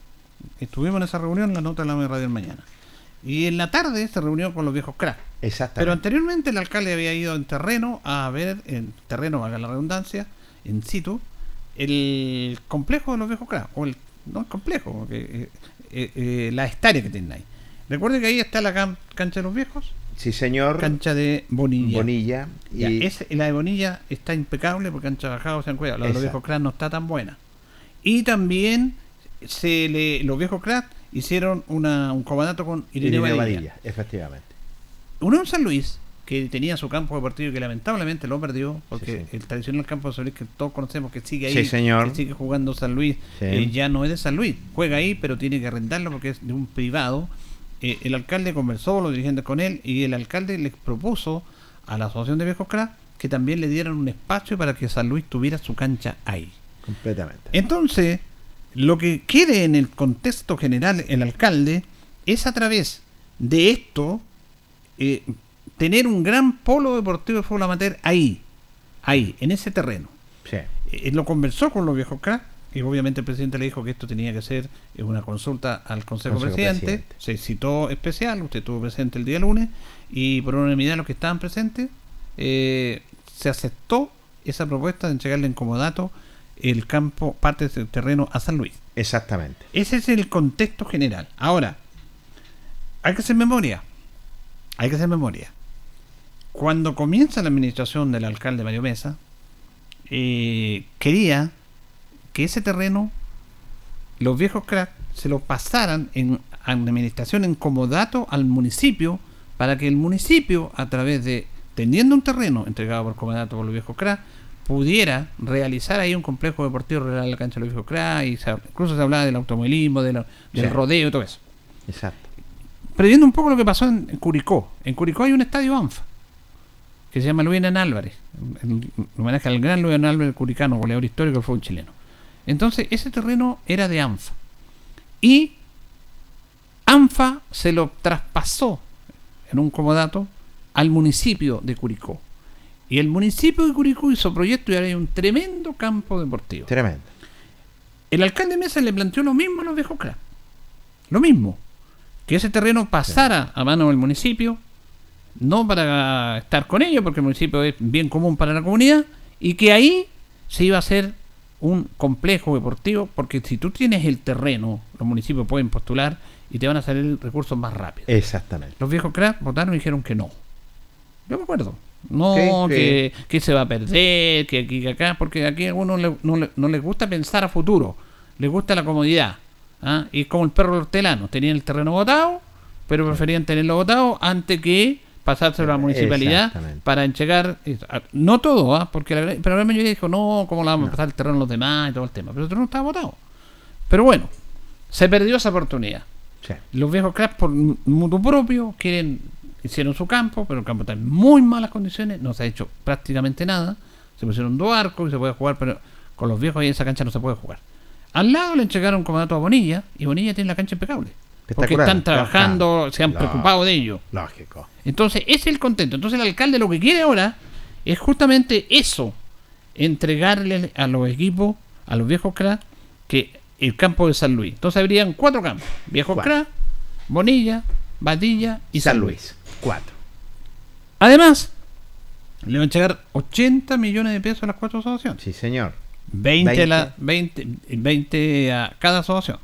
Estuvimos en esa reunión, la nota de la radio mañana. Y en la tarde se reunió con los viejos cracks. Pero Exactamente. anteriormente el alcalde había ido en terreno a ver, en terreno, valga la redundancia, en situ, el complejo de los viejos cracks. O el, no el complejo, eh, eh, eh, la hectárea que tienen ahí. Recuerde que ahí está la cancha de los viejos, Sí, señor. cancha de Bonilla. Bonilla. Y Ya, la de Bonilla está impecable porque han trabajado, se han cuidado. La de los viejos cracks no está tan buena. Y también se le, los viejos cracks hicieron una, un comandato con Irene, Irene Badilla. Badilla, efectivamente. Unión San Luis, que tenía su campo deportivo y que lamentablemente lo perdió, porque Sí, sí. el tradicional campo de San Luis que todos conocemos que sigue ahí, Sí, señor. que sigue jugando San Luis, eh, ya no es de San Luis, juega ahí, pero tiene que arrendarlo porque es de un privado. Eh, el alcalde conversó, los dirigentes con él, y el alcalde les propuso a la Asociación de Viejos Crack que también le dieran un espacio para que San Luis tuviera su cancha ahí. Completamente. Entonces, lo que quiere en el contexto general el alcalde es a través de esto eh, tener un gran polo deportivo de fútbol amateur ahí, ahí, en ese terreno. Sí. Eh, lo conversó con los viejos cracks y obviamente el presidente le dijo que esto tenía que ser eh, una consulta al Consejo, Consejo Presidente. Presidente. Se citó especial, usted estuvo presente el día lunes y por unanimidad de los que estaban presentes eh, se aceptó esa propuesta de entregarle en comodato el campo, parte del terreno a San Luis. Exactamente. Ese es el contexto general. Ahora, hay que hacer memoria. Hay que hacer memoria. Cuando comienza la administración del alcalde Mario Mesa, eh, quería que ese terreno, los viejos cracks, se lo pasaran en administración en comodato al municipio para que el municipio, a través de, teniendo un terreno entregado por comodato por los viejos cracks, pudiera realizar ahí un complejo deportivo rural la cancha de los y se- incluso se hablaba del automovilismo, de del Sí. rodeo y todo eso. Exacto. Previendo un poco lo que pasó en, en Curicó. En Curicó hay un estadio ANFA que se llama Luis Hernán Álvarez, en, en homenaje al gran Luis Hernán Álvarez curicano, goleador histórico del fútbol chileno. Entonces, ese terreno era de ANFA. Y ANFA se lo traspasó en un comodato al municipio de Curicó. Y el municipio de Curicó hizo proyecto y ahora hay un tremendo campo deportivo. Tremendo. El alcalde Mesa le planteó lo mismo a los viejos cracks. Lo mismo. Que ese terreno pasara a mano del municipio, no para estar con ellos, porque el municipio es bien común para la comunidad, y que ahí se iba a hacer un complejo deportivo, porque si tú tienes el terreno, los municipios pueden postular y te van a salir recursos más rápidos. Exactamente. Los viejos cracks votaron y dijeron que no. Yo me acuerdo. No, Sí, que, que se va a perder, que aquí, que acá, porque aquí a algunos le- no, le- no les gusta pensar a futuro, les gusta la comodidad. ¿ah? Y es como el perro hortelano, tenían el terreno votado, pero preferían tenerlo votado antes que pasárselo a la municipalidad para entregar. ah, No todo, ¿ah? porque la, gran- pero la mayoría dijo, no, ¿cómo le vamos a pasar el terreno a los demás y todo el tema? Pero el terreno estaba votado. Pero bueno, se perdió esa oportunidad. Sí. Los viejos cracks por mutuo propio quieren hicieron su campo, pero el campo está en muy malas condiciones, no se ha hecho prácticamente nada. Se pusieron dos arcos y se puede jugar, pero con los viejos ahí en esa cancha no se puede jugar. Al lado le entregaron un comodato a Bonilla y Bonilla tiene la cancha impecable. Porque están trabajando, se han preocupado de ello. Lógico. Entonces, ese es el contento. Entonces, el alcalde lo que quiere ahora es justamente eso: entregarle a los equipos, a los viejos cracks, que el campo de San Luis. Entonces, habrían cuatro campos: Viejos. Crack, Bonilla, Badilla y Y San Luis. Cuatro. Además, Le van a entregar 80 millones de pesos a las cuatro asociaciones. Sí, señor. 20, 20. La, 20, 20 a cada asociación.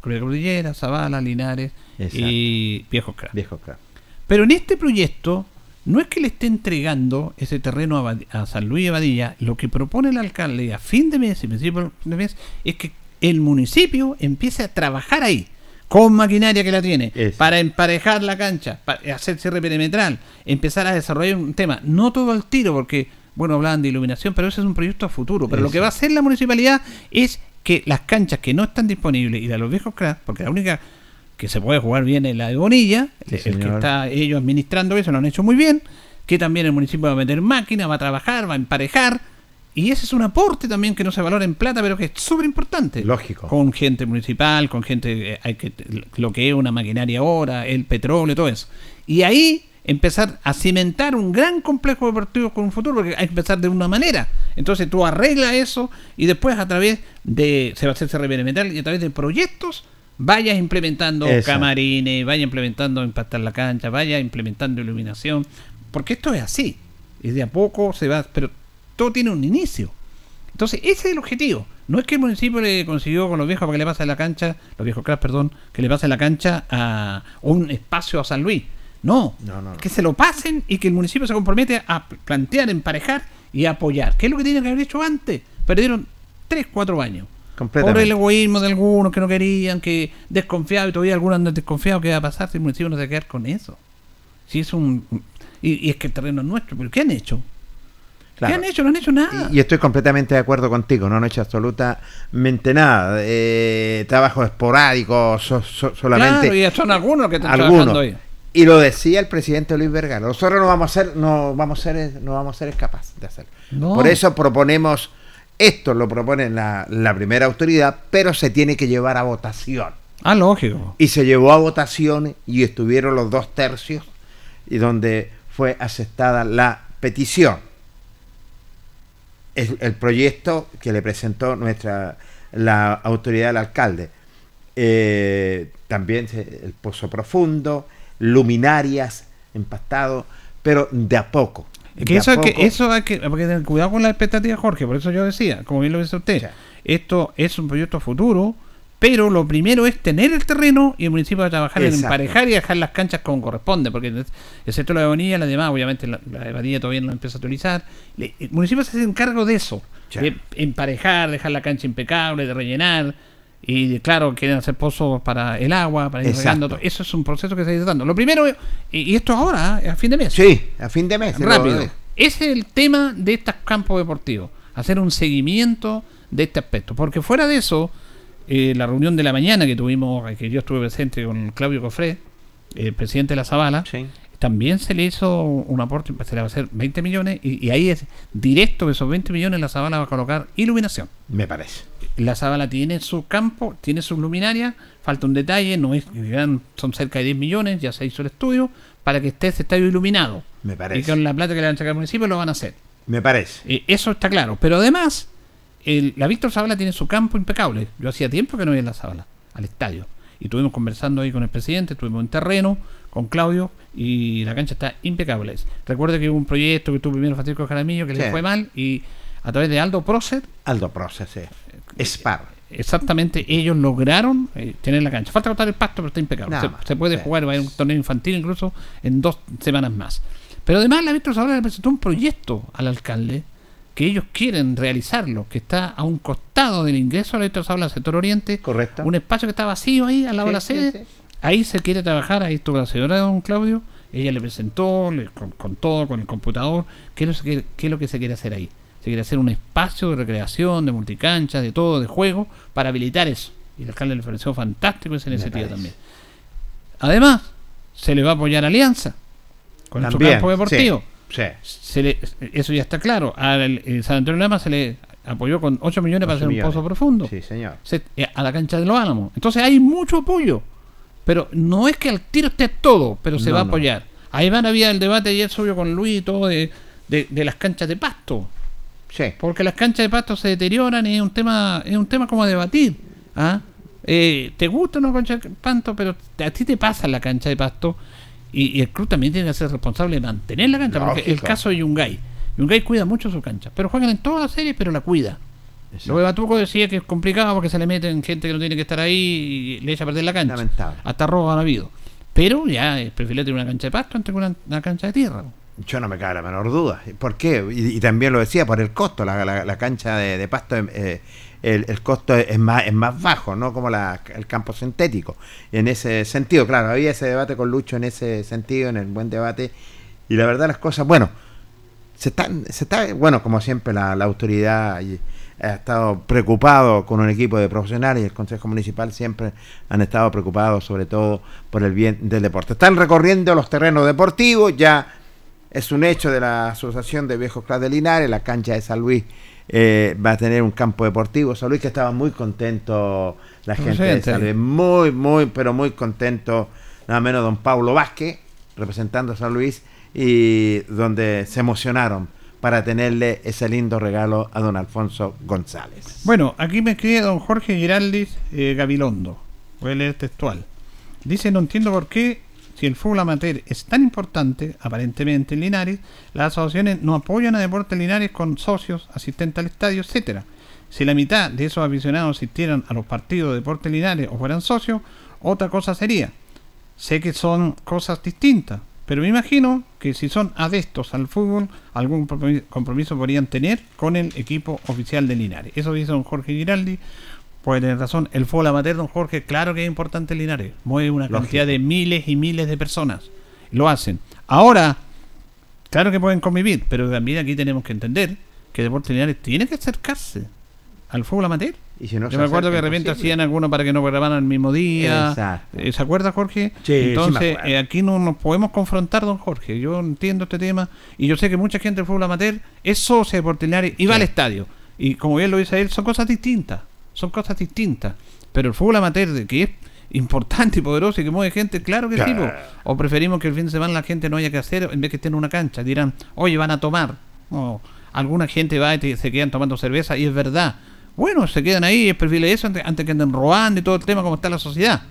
Cruz de Cordillera, Zavala, Linares Exacto. y Viejos Crack. Pero en este proyecto no es que le esté entregando ese terreno a San Luis de Badilla, lo que propone el alcalde a fin de mes y principio de mes es que el municipio empiece a trabajar ahí con maquinaria que la tiene para emparejar la cancha, para hacer cierre perimetral, empezar a desarrollar un tema, no todo al tiro porque bueno, hablaban de iluminación, pero ese es un proyecto a futuro, pero lo que va a hacer la municipalidad es que las canchas que no están disponibles y de los viejos cracks, porque la única que se puede jugar bien es la de Bonilla, Sí, el que está ellos administrando eso, lo han hecho muy bien, que también el municipio va a meter máquina, va a trabajar, va a emparejar, y ese es un aporte también que no se valora en plata, pero que es súper importante. Lógico. Con gente municipal, con gente, eh, hay que, lo que es una maquinaria ahora, el petróleo, todo eso. Y ahí empezar a cimentar un gran complejo deportivo con un futuro, porque hay que empezar de una manera. Entonces tú arreglas eso y después a través de, se va a hacer y a través de proyectos vayas implementando camarines, vaya implementando impactar la cancha, vaya implementando iluminación, porque esto es así. Y de a poco se va, pero todo tiene un inicio. Entonces, ese es el objetivo. No es que el municipio le consiguió con los viejos para que le pase la cancha, los viejos cracks, perdón, que le pase la cancha a un espacio a San Luis. No, No, no, no. que se lo pasen y que el municipio se compromete a plantear, emparejar y apoyar. ¿Qué es lo que tiene que haber hecho antes? Perdieron 3, 4 años. Por el egoísmo de algunos que no querían, que desconfiados y todavía algunos andan desconfiados. ¿Qué va a pasar si el municipio no se va a quedar con eso? Si es un. Y, y es que el terreno es nuestro, pero ¿qué han hecho? Claro. ¿Qué han hecho? No han hecho nada. Y, y estoy completamente de acuerdo contigo, no han hecho absolutamente nada. Eh, trabajo esporádico, so- so- solamente. Claro, y son algunos que están algunos. trabajando ahí. Y lo decía el presidente Luis Vergara, nosotros no vamos a ser, no vamos a ser, no vamos a ser capaces de hacerlo. No. Por eso proponemos, esto lo propone la, la primera autoridad, pero se tiene que llevar a votación. Ah, lógico. Y se llevó a votación y estuvieron los dos tercios, y donde fue aceptada la petición. El, el proyecto que le presentó nuestra la autoridad del alcalde. Eh, también el pozo profundo, luminarias, empastado, pero de a poco. Que eso, hay que, poco. eso hay que, hay que tener cuidado con la expectativa, Jorge. Por eso yo decía, como bien lo dice usted, esto es un proyecto futuro, pero lo primero es tener el terreno y el municipio va a trabajar en emparejar y dejar las canchas como corresponde, porque excepto la de Bonilla, la demás, obviamente la, la de Badilla todavía no empieza a utilizar. Le- el municipio se hace encargo de eso, de emparejar, dejar la cancha impecable, de rellenar. Y claro, quieren hacer pozos para el agua, para ir regando. todo. Eso es un proceso que se está dando. Lo primero, y, esto ahora, ¿eh? a fin de mes Sí, a fin de mes. rápido. Ese es el tema de estos campos deportivos. Hacer un seguimiento de este aspecto. Porque fuera de eso, eh, la reunión de la mañana que tuvimos, eh, que yo estuve presente con Claudio Cofré, el presidente de la Zabala, Sí. también se le hizo un aporte, se le va a hacer 20 millones, y, y ahí es directo que esos 20 millones la Zabala va a colocar iluminación. Me parece. La Zabala tiene su campo, tiene sus luminarias, falta un detalle, no es son cerca de 10 millones, ya se hizo el estudio, para que esté ese estadio iluminado. Me Y parece. con la plata que le van a sacar al municipio lo van a hacer. Me parece. Eh, eso está claro. Pero además, el- la Víctor Zabala tiene su campo impecable. Yo hacía tiempo que no iba a la Zabala, al estadio. Y estuvimos conversando ahí con el presidente, estuvimos en terreno con Claudio y la cancha está impecable. Recuerde que hubo un proyecto que tuvo primero Francisco Jaramillo que Sí. le fue mal y a través de Aldo Procer, Aldo Proces, eh. Spar. exactamente ellos lograron eh, tener la cancha. Falta cortar el pasto, pero está impecable. Se, puede sí. jugar, va a haber un torneo infantil incluso en dos semanas más. Pero además la Víctor Zabala le presentó un proyecto al alcalde que ellos quieren realizarlo, que está a un costado del ingreso a la al sector oriente, Correcto. un espacio que está vacío ahí al lado de la sí, sede. sí. Ahí se quiere trabajar, ahí estuvo la señora don Claudio, ella le presentó le- con, con todo, con el computador, qué es, lo que se quiere- qué es lo que se quiere hacer ahí. Se quiere hacer un espacio de recreación, de multicancha, de todo, de juego, para habilitar eso. Y el alcalde le pareció fantástico esa iniciativa también. Además, se le va a apoyar a Alianza con su campo deportivo. Sí. Se le- eso ya está claro. Al el San Antonio Lama se le apoyó con 8 millones para hacer un pozo profundo Sí, señor. se- eh, a la cancha de los Álamos. Entonces hay mucho apoyo. Pero no es que al tiro esté todo, pero se No, va a no. apoyar. Ahí van había el debate ayer suyo con Luis y todo de, de, de las canchas de pasto. Sí. Porque las canchas de pasto se deterioran y es un tema, es un tema como a debatir. ¿ah? Eh, ¿Te gusta una cancha de pasto? Pero a ti te pasa la cancha de pasto Y, y el club también tiene que ser responsable de mantener la cancha. Porque el caso de Yungay. Yungay cuida mucho su cancha. Pero juegan en todas las series, pero la cuida. Lo de Batuco decía que es complicado porque se le meten gente que no tiene que estar ahí y le echa a perder la cancha. Lamentable. Hasta robo han habido. Pero ya es preferible tener una cancha de pasto antes que una, una cancha de tierra. Yo no me cabe la menor duda. ¿Por qué? Y, y también lo decía por el costo. La, la- la cancha de, de pasto, eh, el, costo es más, es más bajo, ¿no? Como la- el campo sintético. En ese sentido, claro, había ese debate con Lucho en ese sentido, en el buen debate. Y la verdad, las cosas, bueno, se están, se está, bueno, como siempre, la, autoridad y- ha estado preocupado con un equipo de profesionales y el Consejo Municipal siempre han estado preocupados, sobre todo por el bien del deporte. Están recorriendo los terrenos deportivos, ya es un hecho de la Asociación de Viejos Clubes de Linares, la cancha de San Luis eh, va a tener un campo deportivo. San Luis que estaba muy contento, la gente de presidente. San Luis, muy, muy, pero muy contento, nada menos don Paulo Vázquez, representando a San Luis, y donde se emocionaron para tenerle ese lindo regalo a don Alfonso González. Bueno, aquí me escribe don Jorge Giraldis eh, Gabilondo. Voy a leer textual. Dice, no entiendo por qué, si el fútbol amateur es tan importante, aparentemente en Linares, las asociaciones no apoyan a Deportes Linares con socios, asistentes al estadio, etcétera. Si la mitad de esos aficionados asistieran a los partidos de Deportes Linares o fueran socios, otra cosa sería. Sé que son cosas distintas, pero me imagino que si son adestos al fútbol, algún compromi- compromiso podrían tener con el equipo oficial de Linares. Eso dice don Jorge Giraldi. Puede tener razón. El fútbol amateur, don Jorge, claro que es importante Linares. Mueve una Lógico. cantidad de miles y miles de personas. Lo hacen. Ahora, claro que pueden convivir, pero también aquí tenemos que entender que Deportes Linares tiene que acercarse al fútbol amateur. Y si no Yo me acuerdo que de repente hacían algunos para que no grabaran el mismo día. Exacto. Eh, ¿Se acuerda, Jorge? Sí, Entonces, eh, aquí no nos podemos confrontar, don Jorge. Yo entiendo este tema y yo sé que mucha gente del fútbol amateur es socia de Deportes Linares y va al estadio. Y como bien lo dice él, son cosas distintas. Son cosas distintas. Pero el fútbol amateur, de que es importante y poderoso y que mueve gente, claro que sí. O preferimos que el fin de semana la gente no haya que hacer en vez que esté en una cancha. Dirán, oye, van a tomar. No, alguna gente va y te- se quedan tomando cerveza y es verdad. Bueno, se quedan ahí, es preferible eso antes, antes que anden robando y todo el tema como está la sociedad.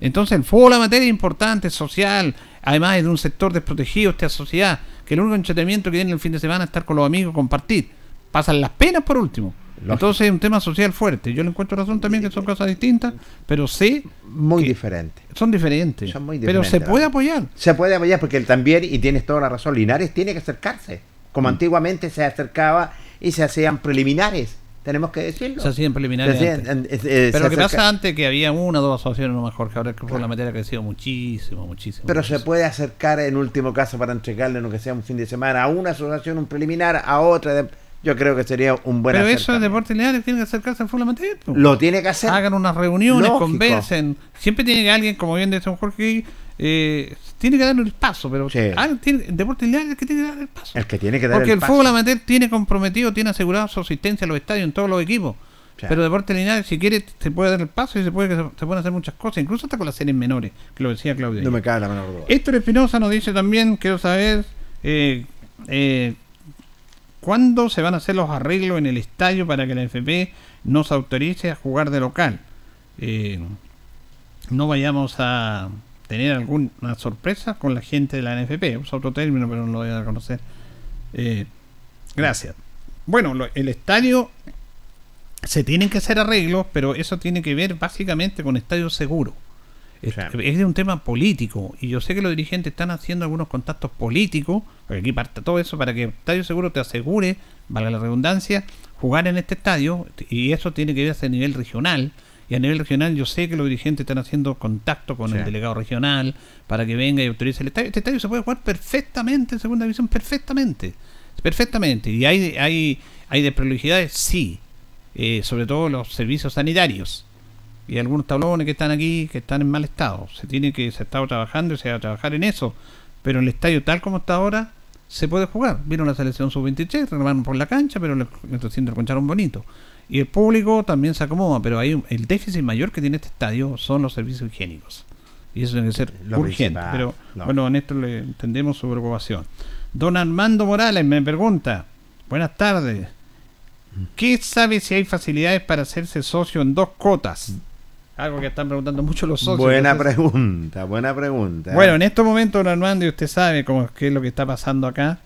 Entonces el fútbol amateur es importante, es social, además es de un sector desprotegido esta sociedad, que el único entretenimiento que tiene el fin de semana es estar con los amigos, compartir. Pasan las penas por último. Lógico. Entonces es un tema social fuerte. Yo le encuentro razón también que son cosas distintas, pero sé Muy que diferente. son diferentes. Son muy pero se diferentes, puede apoyar. Se puede apoyar porque él también, y tienes toda la razón, Linares tiene que acercarse. Como Mm. antiguamente se acercaba y se hacían preliminares. Tenemos que decirlo. Se hacían preliminares Se hacían, antes. eh, Pero lo que pasa antes que había una o dos asociaciones no mejor que ahora el fútbol amateur ha crecido muchísimo, muchísimo. Pero se puede acercar en último caso para entregarle, no que sea un fin de semana, a una asociación un preliminar, a otra. de- yo creo que sería un buen Pero eso es. Deportes Lineares, tienen que acercarse al fútbol amateur. Lo tiene que hacer. Hagan unas reuniones, Lógico. conversen. Siempre tiene que alguien, como bien dice don Jorge, eh, tiene que darle el paso. Pero Sí. tiene, Deportes es el que tiene que dar el paso. El que tiene que dar Porque el, paso. fútbol amateur tiene comprometido, tiene asegurado su asistencia a los estadios en todos los equipos. Pero Deportes Lineares, si quiere, se puede dar el paso y se, puede, se pueden hacer muchas cosas, incluso hasta con las series menores, que lo decía Claudio. No me cabe la menor duda. Héctor Espinosa nos dice también, quiero saber, eh, eh, ¿cuándo se van a hacer los arreglos en el estadio para que la FP nos autorice a jugar de local? Eh, no vayamos a tener alguna sorpresa con la gente de la NFP. Uso otro término, pero no lo voy a conocer. Eh, gracias. Bueno, el estadio se tienen que hacer arreglos, pero eso tiene que ver básicamente con estadio seguro. Es, Sí. es de un tema político y yo sé que los dirigentes están haciendo algunos contactos políticos, porque aquí parte todo eso para que Estadio Seguro te asegure, valga la redundancia, jugar en este estadio y eso tiene que verse a nivel regional. Y a nivel regional yo sé que los dirigentes están haciendo contacto con Sí. el delegado regional para que venga y autorice el estadio. Este estadio se puede jugar perfectamente en segunda división, perfectamente. Perfectamente. Y hay, hay, hay desprolijidades, sí. Eh, sobre todo los servicios sanitarios y algunos tablones que están aquí que están en mal estado. Se tiene que, se ha estado trabajando y se va a trabajar en eso. Pero el estadio tal como está ahora, se puede jugar. Vieron la selección sub-23, reclamaron por la cancha, pero le, le recinto encontraron bonito. Y el público también se acomoda, pero hay un- el déficit mayor que tiene este estadio son los servicios higiénicos. Y eso tiene que ser Lo urgente. principal, Pero no. bueno, a Néstor le entendemos su preocupación. Don Armando Morales me pregunta, buenas tardes. ¿Qué sabe si hay facilidades para hacerse socio en dos cotas? Algo que están preguntando mucho los socios. Buena pregunta, buena pregunta. Bueno, en estos momentos, don Armando, y usted sabe cómo, qué es lo que está pasando acá.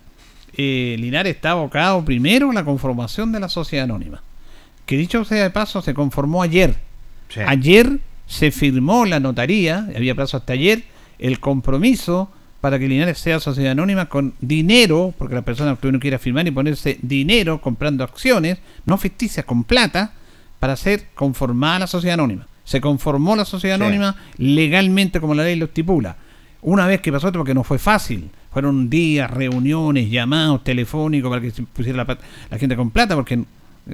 eh, Linares está abocado primero a la conformación de la sociedad anónima. Que dicho sea de paso, se conformó ayer. Sí. Ayer se firmó la notaría, había plazo hasta ayer, el compromiso para que Linares sea sociedad anónima con dinero, porque la persona que uno quiera firmar y ponerse dinero comprando acciones, no ficticias, con plata, para ser conformada la sociedad anónima. Se conformó la sociedad Sí. anónima legalmente como la ley lo estipula. Una vez que pasó esto, porque no fue fácil, fueron días, reuniones, llamados telefónicos para que se pusiera la, la gente con plata, porque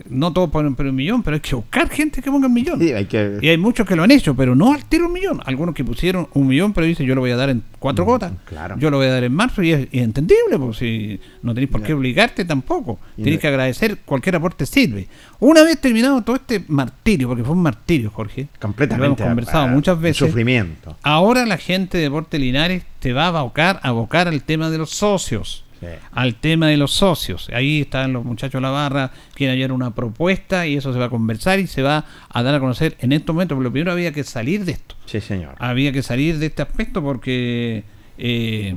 no todos ponen un millón, pero hay que buscar gente que ponga un millón. Sí, hay que- Y hay muchos que lo han hecho, pero no al tiro un millón. Algunos que pusieron un millón, pero dicen yo lo voy a dar en cuatro Mm, gotas. claro. Yo lo voy a dar en marzo y es, y es entendible, pues si no tenéis por qué obligarte tampoco. Tenéis no- que agradecer, cualquier aporte sirve. Una vez terminado todo este martirio, porque fue un martirio, Jorge. completamente. Lo hemos conversado muchas veces. Sufrimiento. Ahora la gente de Deporte Linares te va a abocar, a abocar al tema de los socios. Sí. Al tema de los socios. Ahí están los muchachos de la barra, quieren hallar una propuesta y eso se va a conversar y se va a dar a conocer en estos momentos. Pero primero había que salir de esto. Sí, señor. Había que salir de este aspecto porque eh,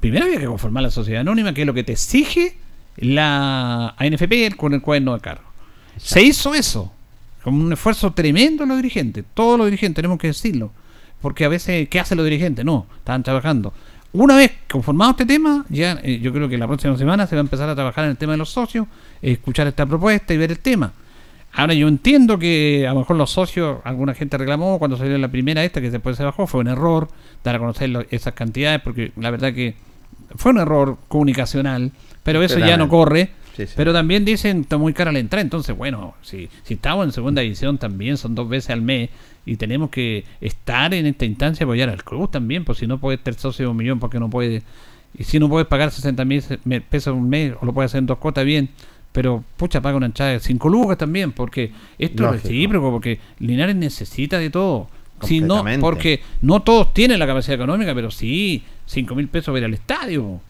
primero había que conformar la sociedad anónima, que es lo que te exige la ANFP con el cuaderno de cargo. Se hizo eso, con un esfuerzo tremendo los dirigentes, todos los dirigentes, tenemos que decirlo, porque a veces, ¿qué hacen los dirigentes? No, estaban trabajando. Una vez conformado este tema, ya eh, yo creo que la próxima semana se va a empezar a trabajar en el tema de los socios, eh, escuchar esta propuesta y ver el tema. Ahora yo entiendo que a lo mejor los socios, alguna gente reclamó cuando salió la primera esta que después se bajó, fue un error dar a conocer lo- esas cantidades porque la verdad que fue un error comunicacional, pero eso ya no corre. Sí, sí. Pero también dicen está muy cara la entrada, entonces bueno, si, si estamos en segunda división también son dos veces al mes y tenemos que estar en esta instancia y apoyar al club también, pues si no puedes ser socio de un millón porque no puede y si no puedes pagar 60 mil pesos un mes o lo puedes hacer en dos cuotas bien, pero pucha paga una entrada de 5 lucas también porque esto Lógico. es recíproco porque Linares necesita de todo. Si no, porque no todos tienen la capacidad económica, pero sí, 5 mil pesos para ir al estadio.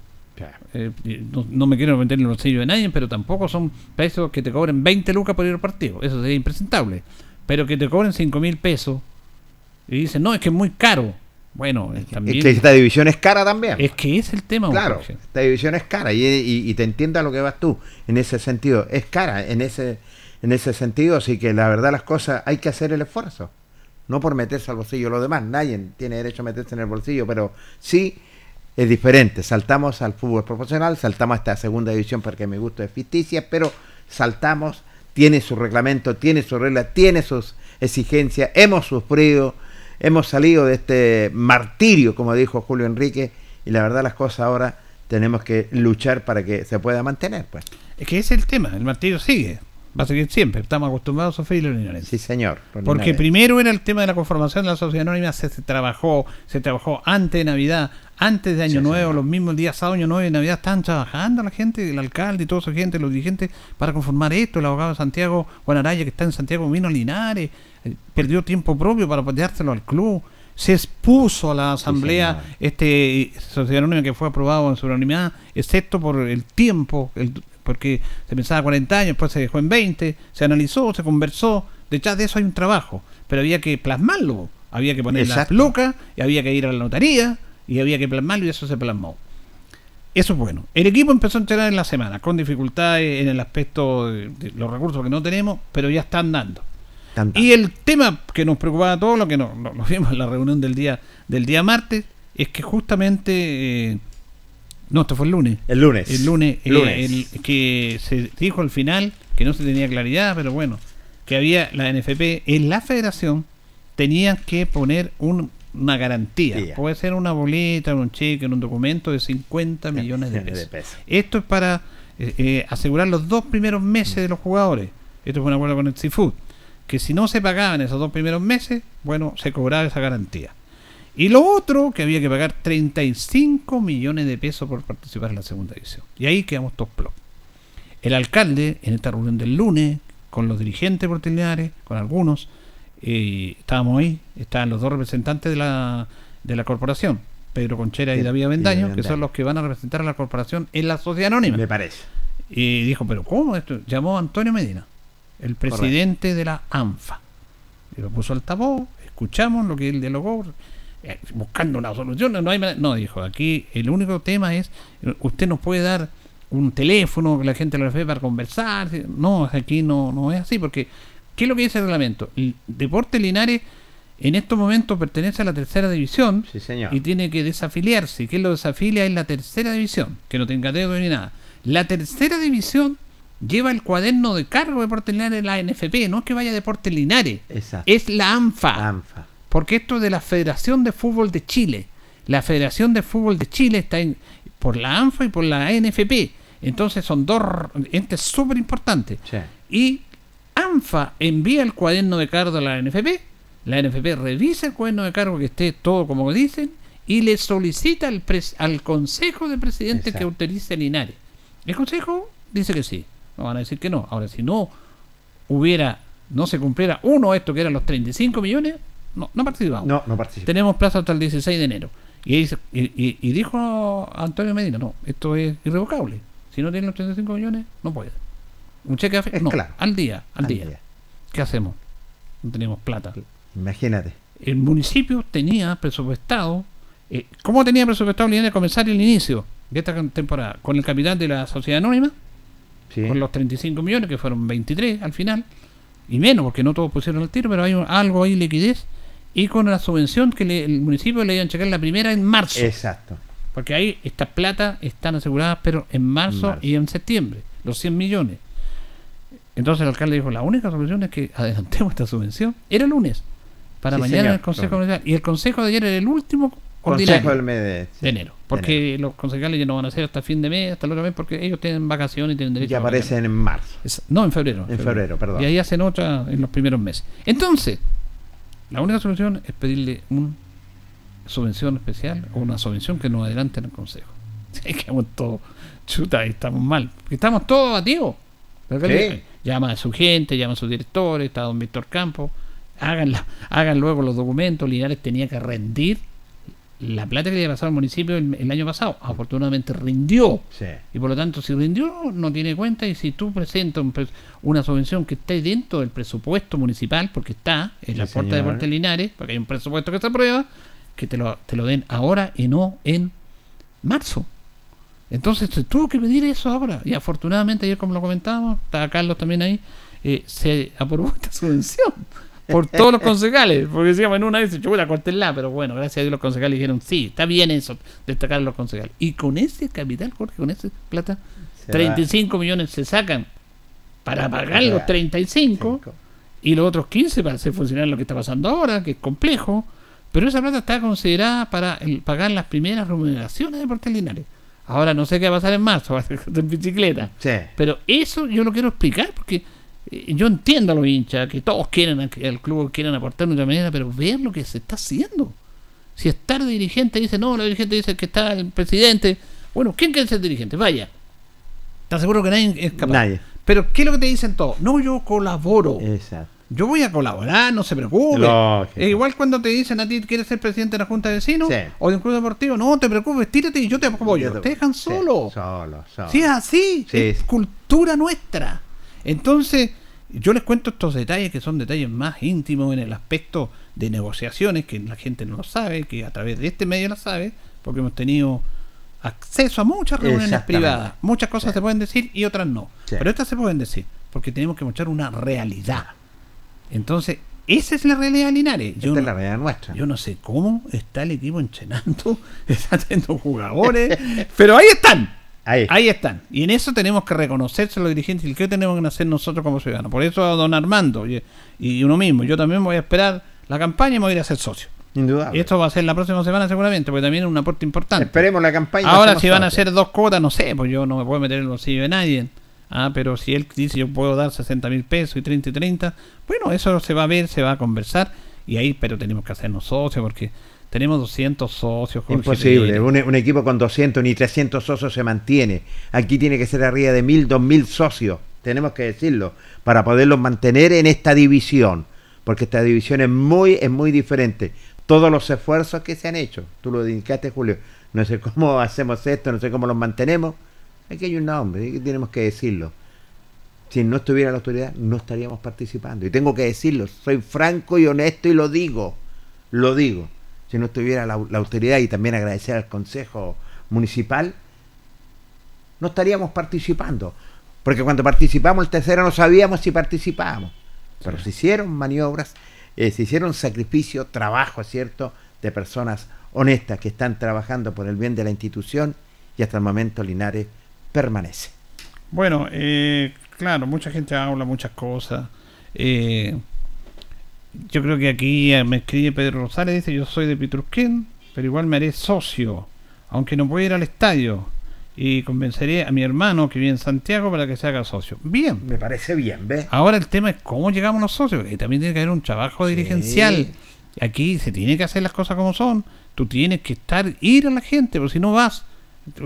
Eh, no, no me quiero meter en el bolsillo de nadie, pero tampoco son pesos que te cobren 20 lucas por ir al partido. Eso sería impresentable. Pero que te cobren 5 mil pesos y dicen, no, es que es muy caro. Bueno, eh, también. Es que esta división es cara también. es que es el tema, Claro, Jorge. esta división es cara y, y- y te entiendo a lo que vas tú en ese sentido. Es cara en ese, en ese sentido, así que la verdad las cosas hay que hacer el esfuerzo. No por meterse al bolsillo los demás, nadie tiene derecho a meterse en el bolsillo, pero sí es diferente. Saltamos al fútbol profesional, saltamos a esta segunda división porque mi gusto es ficticia, pero saltamos, tiene su reglamento, tiene su regla, tiene sus exigencias, hemos sufrido, hemos salido de este martirio, como dijo Julio Enrique, y la verdad las cosas ahora tenemos que luchar para que se pueda mantener, pues. Es que ese es el tema. El martillo sigue. Va a seguir siempre. Estamos acostumbrados a sufrir los. Sí, señor. Porque primero era el tema de la conformación de la sociedad anónima, se, se trabajó, se trabajó antes de Navidad, antes de Año Sí, Nuevo, los mismos días sábado, Año Nuevo y Navidad, estaban trabajando la gente, el alcalde y toda esa gente, los dirigentes, para conformar esto. El abogado de Santiago, Juan Araya, que está en Santiago, vino Linares, eh, perdió tiempo propio para apoyárselo al club. Se expuso a la asamblea señor. este sociedad anónima que fue aprobado en su unanimidad, excepto por el tiempo, el- porque se pensaba 40 años, después se dejó en 20, se analizó, se conversó, detrás de eso hay un trabajo, pero había que plasmarlo, había que poner las lucas, y había que ir a la notaría, y había que plasmarlo, y eso se plasmó. Eso es bueno. El equipo empezó a entrenar en la semana, con dificultades en el aspecto de, de los recursos que no tenemos, pero ya están dando. Tanta. Y el tema que nos preocupaba a todos, lo que nos, nos- nos vimos en la reunión del día del día martes, es que justamente eh, no, esto fue el lunes. El lunes. El lunes, eh, Lunes. el- que se dijo al final que no se tenía claridad, pero bueno, que había la NFP en la federación tenían que poner un- una garantía. Sí. Puede ser una boleta, un cheque, un documento de 50 millones de de pesos. pesos. Esto es para eh, eh, asegurar los dos primeros meses de los jugadores. Esto fue un acuerdo con el Seafood. Que si no se pagaban esos dos primeros meses, bueno, se cobraba esa garantía. Y lo otro, que había que pagar 35 millones de pesos por participar en la segunda división. Y ahí quedamos todos. El alcalde, en esta reunión del lunes, con los dirigentes portiliares, con algunos, eh, estábamos ahí, estaban los dos representantes de la, de la corporación, Pedro Conchera y Sí, David y Avendaño, que son los que van a representar a la corporación en la sociedad anónima. Me parece. Y dijo, pero ¿cómo esto? Llamó a Antonio Medina, el presidente de la ANFA. Y lo puso al altavoz, escuchamos lo que él dialogó, eh, buscando una solución. No, hay, no, dijo, aquí el único tema es, usted nos puede dar un teléfono que la gente lo ve para conversar. No, aquí no, no es así, porque ¿qué es lo que dice el reglamento? El Deporte Linares en estos momentos pertenece a la tercera división Sí, señor. y tiene que desafiliarse. ¿Y quién lo desafilia? Es la tercera división, que no tenga dedo ni nada. La tercera división lleva el cuaderno de cargo de Deportes Linares en la NFP, no es que vaya Deportes Linares, Exacto. es la ANFA. ANFA. Porque esto es de la Federación de Fútbol de Chile. La Federación de Fútbol de Chile está en- por la ANFA y por la NFP. Entonces son dos entes súper importantes. Sí. Y ANFA envía el cuaderno de cargo a la NFP. La NFP revisa el cuaderno de cargo que esté todo como dicen y le solicita al, pres- al Consejo de Presidentes que autorice a Linares. El Consejo dice que sí. No van a decir que no. Ahora, si no hubiera, no se cumpliera uno de estos que eran los 35 millones, no, no participamos. No, no participa. Tenemos plazo hasta el 16 de enero. Ahí y- y dijo Antonio Medina, no, esto es irrevocable. Si no tienen los 35 millones, no puede. Un cheque Es no, claro. al día, al, Al día. día. ¿Qué hacemos? No tenemos plata. Imagínate. El municipio tenía presupuestado, eh, ¿cómo tenía presupuestado Linares comenzar el inicio de esta temporada? Con el capital de la sociedad anónima, Sí. con los 35 millones, que fueron 23 al final, y menos, porque no todos pusieron el tiro, pero hay un- algo ahí liquidez, y con la subvención que le- el municipio le iban a checar la primera en marzo, Exacto. porque ahí estas plata están aseguradas, pero en marzo, Marzo. y en septiembre, los 100 millones. Entonces el alcalde dijo, la única solución es que adelantemos esta subvención. Era lunes, para Sí, mañana señor. el Consejo Claro. Municipal. Y el Consejo de ayer era el último Consejo del mes de, de enero. Porque los concejales ya no van a hacer hasta fin de mes, hasta el otro mes, porque ellos tienen vacaciones y tienen derecho a vacaciones. aparecen en marzo. Es- no, en febrero. En febrero, perdón. Y ahí hacen otra en los primeros meses. Entonces, la única solución es pedirle una subvención especial o una subvención que nos adelante en el Consejo. Es que estamos todos, chuta, estamos mal. Estamos todos abatidos. Llama a su gente, llama a sus directores, está don Víctor Campos. Hagan, la- hagan luego los documentos. Linares tenía que rendir la plata que le había pasado al municipio el, el año pasado. Afortunadamente rindió. Sí. Y por lo tanto, si rindió, no tiene cuenta. Y si tú presentas un pres- una subvención que esté dentro del presupuesto municipal, porque está en la puerta de. Puerto Linares, porque hay un presupuesto que se aprueba, que te lo, te lo den ahora y no en marzo. Entonces se tuvo que pedir eso ahora. Y afortunadamente, ayer, como lo comentábamos, estaba Carlos también ahí, eh, se aprobó esta subvención por todos los concejales. Porque decíamos en una vez, chuta, cortenla, pero bueno, gracias a Dios los concejales dijeron, sí, está bien eso, destacar a los concejales. Y con ese capital, Jorge, con esa plata, Se 35 millones se sacan para pagar los Claro. 35 Cinco. y los otros 15 para hacer funcionar lo que está pasando ahora, que es complejo. Pero esa plata está considerada para el- pagar las primeras remuneraciones de Portal Linares. Ahora no sé qué va a pasar en marzo, va a ser en bicicleta. Sí. Pero eso yo lo quiero explicar porque eh, yo entiendo a los hinchas que todos quieren a- que el club quieren aportar de otra manera, pero ver lo que se está haciendo. Si estar dirigente dice, no, la dirigente dice que está el presidente. Bueno, ¿quién quiere ser dirigente? Vaya. ¿Estás seguro que nadie es capaz? Nadie. Pero ¿qué es lo que te dicen todos? No, yo colaboro. Exacto. Yo voy a colaborar, no se preocupe. Lógico. Es igual cuando te dicen a ti, ¿quieres ser presidente de la Junta de Vecinos? Sí. O de un club deportivo. No, te preocupes, tírate y yo te apoyo. Yo Te dejan sí, solo. Solo, solo. Sí, es así. Sí. Es cultura nuestra. Entonces, yo les cuento estos detalles que son detalles más íntimos en el aspecto de negociaciones, que la gente no lo sabe, que a través de este medio lo sabe, porque hemos tenido acceso a muchas reuniones privadas. Muchas cosas se pueden decir y otras no. Pero estas se pueden decir, porque tenemos que mostrar una realidad. Entonces, esa es la realidad de Linares. Yo Esta es no- la realidad nuestra. yo no sé cómo está el equipo entrenando, está teniendo jugadores, pero ahí están. Ahí. Ahí están. Y en eso tenemos que reconocerse los dirigentes y qué tenemos que hacer nosotros como ciudadanos. Por eso don Armando y, y uno mismo, yo también voy a esperar la campaña y me voy a ir a ser socio. Indudable. Y esto va a ser la próxima semana seguramente, porque también es un aporte importante. Esperemos la campaña. Ahora si van a hacer dos cuotas, no sé, pues yo no me puedo meter en el bolsillo de nadie. Ah, pero si él dice yo puedo dar 60 mil pesos y 30 y 30, bueno, eso se va a ver, se va a conversar. Y ahí, pero tenemos que hacernos socios porque tenemos 200 socios. Jorge Imposible. Un, un equipo con 200 ni 300 socios se mantiene. Aquí tiene que ser arriba de 1000, 2000 socios. Tenemos que decirlo. Para poderlos mantener en esta división. Porque esta división es muy, es muy diferente. Todos los esfuerzos que se han hecho. Tú lo indicaste, Julio. No sé cómo hacemos esto, no sé cómo los mantenemos. Aquí hay un nombre, tenemos que decirlo. Si no estuviera la autoridad, no estaríamos participando. Y tengo que decirlo, soy franco y honesto y lo digo. lo digo, si no estuviera la, autoridad y también agradecer al Consejo Municipal, no estaríamos participando. Porque cuando participamos el tercero no sabíamos si participábamos. Pero se hicieron maniobras, eh, se hicieron sacrificio, trabajo, ¿es cierto?, de personas honestas que están trabajando por el bien de la institución y hasta el momento Linares permanece. Bueno, eh, claro, mucha gente habla muchas cosas. Eh, yo creo que aquí eh, me escribe Pedro Rosales, dice, yo soy de Pitrusquén, pero igual me haré socio, aunque no puedo ir al estadio. Y convenceré a mi hermano que vive en Santiago para que se haga socio. Bien. Me parece bien, ¿ves? Ahora el tema es cómo llegamos los socios, porque también tiene que haber un trabajo dirigencial. Aquí se tiene que hacer las cosas como son. Tú tienes que estar, ir a la gente, porque si no vas.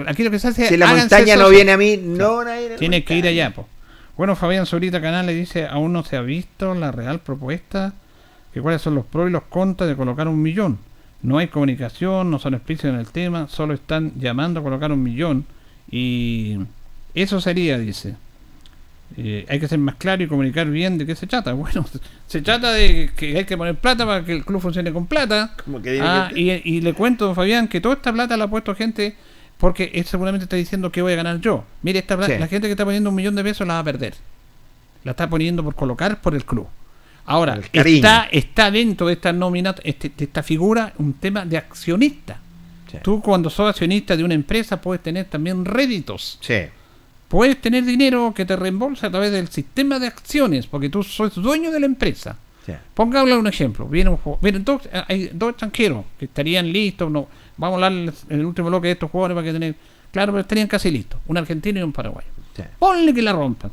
Aquí lo que se hace es. Si la montaña no viene a mí, no van a ir a la Tienes que ir allá, po. Bueno, Fabián Zorita Canal le dice, aún no se ha visto la real propuesta, que cuáles son los pros y los contras de colocar un millón. No hay comunicación, no son explícitos en el tema, solo están llamando a colocar un millón. Y eso sería, dice. Eh, hay que ser más claro y comunicar bien de qué se trata. Bueno, se trata de que hay que poner plata para que el club funcione con plata. Como que tiene Ah, que- y, y le cuento, don Fabián, que toda esta plata la ha puesto gente porque él seguramente está diciendo que voy a ganar yo. Mire, esta Sí. la gente que está poniendo un millón de pesos la va a perder. La está poniendo por colocar por el club. Ahora, el está, está dentro de esta nómina, este- de esta figura, un tema de accionista. Sí. Tú cuando sos accionista de una empresa puedes tener también réditos. Sí. Puedes tener dinero que te reembolsa a través del sistema de acciones, porque tú sos dueño de la empresa. sí. Pongámosle un ejemplo. Vienen, vienen dos, eh, hay dos extranjeros que estarían listos. No, vamos a hablar en el último bloque de estos jugadores para que tener. Claro, pero estarían casi listos. Un argentino y un paraguayo. Sí. Ponle que la rompan.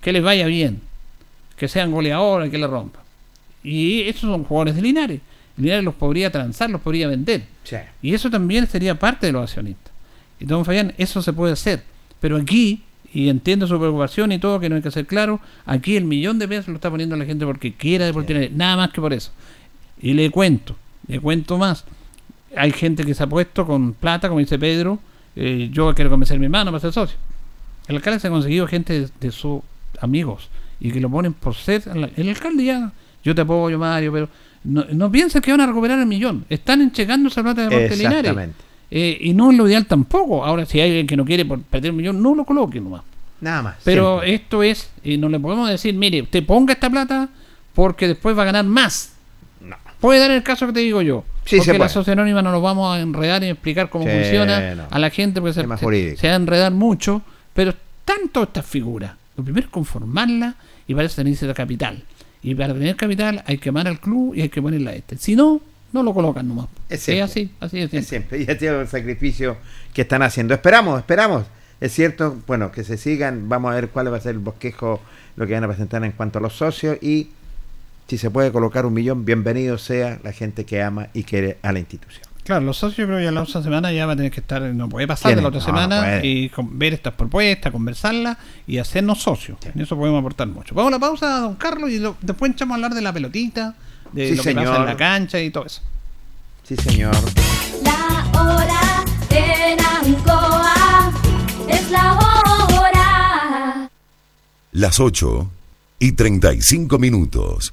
Que les vaya bien. Que sean goleadores, que la rompan. Y esos son jugadores de Linares. Linares los podría transar, los podría vender. Sí. Y eso también sería parte de los accionistas. Y don Fabián, eso se puede hacer. Pero aquí, y entiendo su preocupación y todo, que no hay que ser claro, aquí el millón de pesos lo está poniendo la gente porque quiera Deportivo Linares, nada más que por eso. Y le cuento, le cuento más. Hay gente que se ha puesto con plata, como dice Pedro, eh, yo quiero convencer a mi hermano para ser socio. El alcalde se ha conseguido gente de, de sus amigos y que lo ponen por ser. El alcalde ya, yo te apoyo, Mario, pero no, no piensen que van a recuperar el millón. Están entregando esa plata de. Exactamente. Eh, y no es lo ideal tampoco. Ahora, si hay alguien que no quiere por perder un millón, no lo coloque nomás. Nada más. Pero siempre. esto es, y no le podemos decir, mire, usted ponga esta plata porque después va a ganar más. Puede dar el caso que te digo yo. Sí, porque la sociedad anónima no nos vamos a enredar y explicar cómo Sí, funciona no. a la gente porque se, se- va a enredar mucho. Pero tanto estas figuras. Lo primero es conformarla y para eso tenerse la capital. Y para tener capital hay que amar al club y hay que ponerla a este. Si no, no lo colocan nomás. Es Es, así, así es. Es siempre, y este es el sacrificio que están haciendo. Esperamos, esperamos. Es cierto, bueno, que se sigan, vamos a ver cuál va a ser el bosquejo, lo que van a presentar en cuanto a los socios y si se puede colocar un millón, bienvenido sea la gente que ama y quiere a la institución. Claro, los socios creo que ya la otra semana ya va a tener que estar, no puede pasar de la otra no, semana no y con- ver estas propuestas, conversarlas y hacernos socios. Sí. En eso podemos aportar mucho. Vamos a la pausa, don Carlos, y lo- después echamos a hablar de la pelotita, de Sí, lo que pasa en la cancha y todo eso. Sí, señor. La hora en Ancoa es la hora. Las 8 y 35 minutos.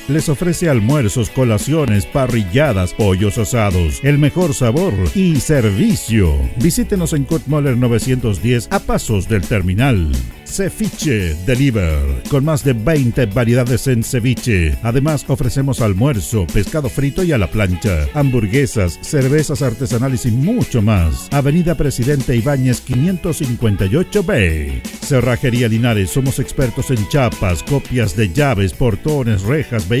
Les ofrece almuerzos, colaciones, parrilladas, pollos asados, el mejor sabor y servicio. Visítenos en Kutmoller 910 a pasos del terminal. Ceviche Deliver, con más de 20 variedades en ceviche. Además, ofrecemos almuerzo, pescado frito y a la plancha, hamburguesas, cervezas artesanales y mucho más. Avenida Presidente Ibáñez 558B. Cerrajería Linares, somos expertos en chapas, copias de llaves, portones, rejas, vehículos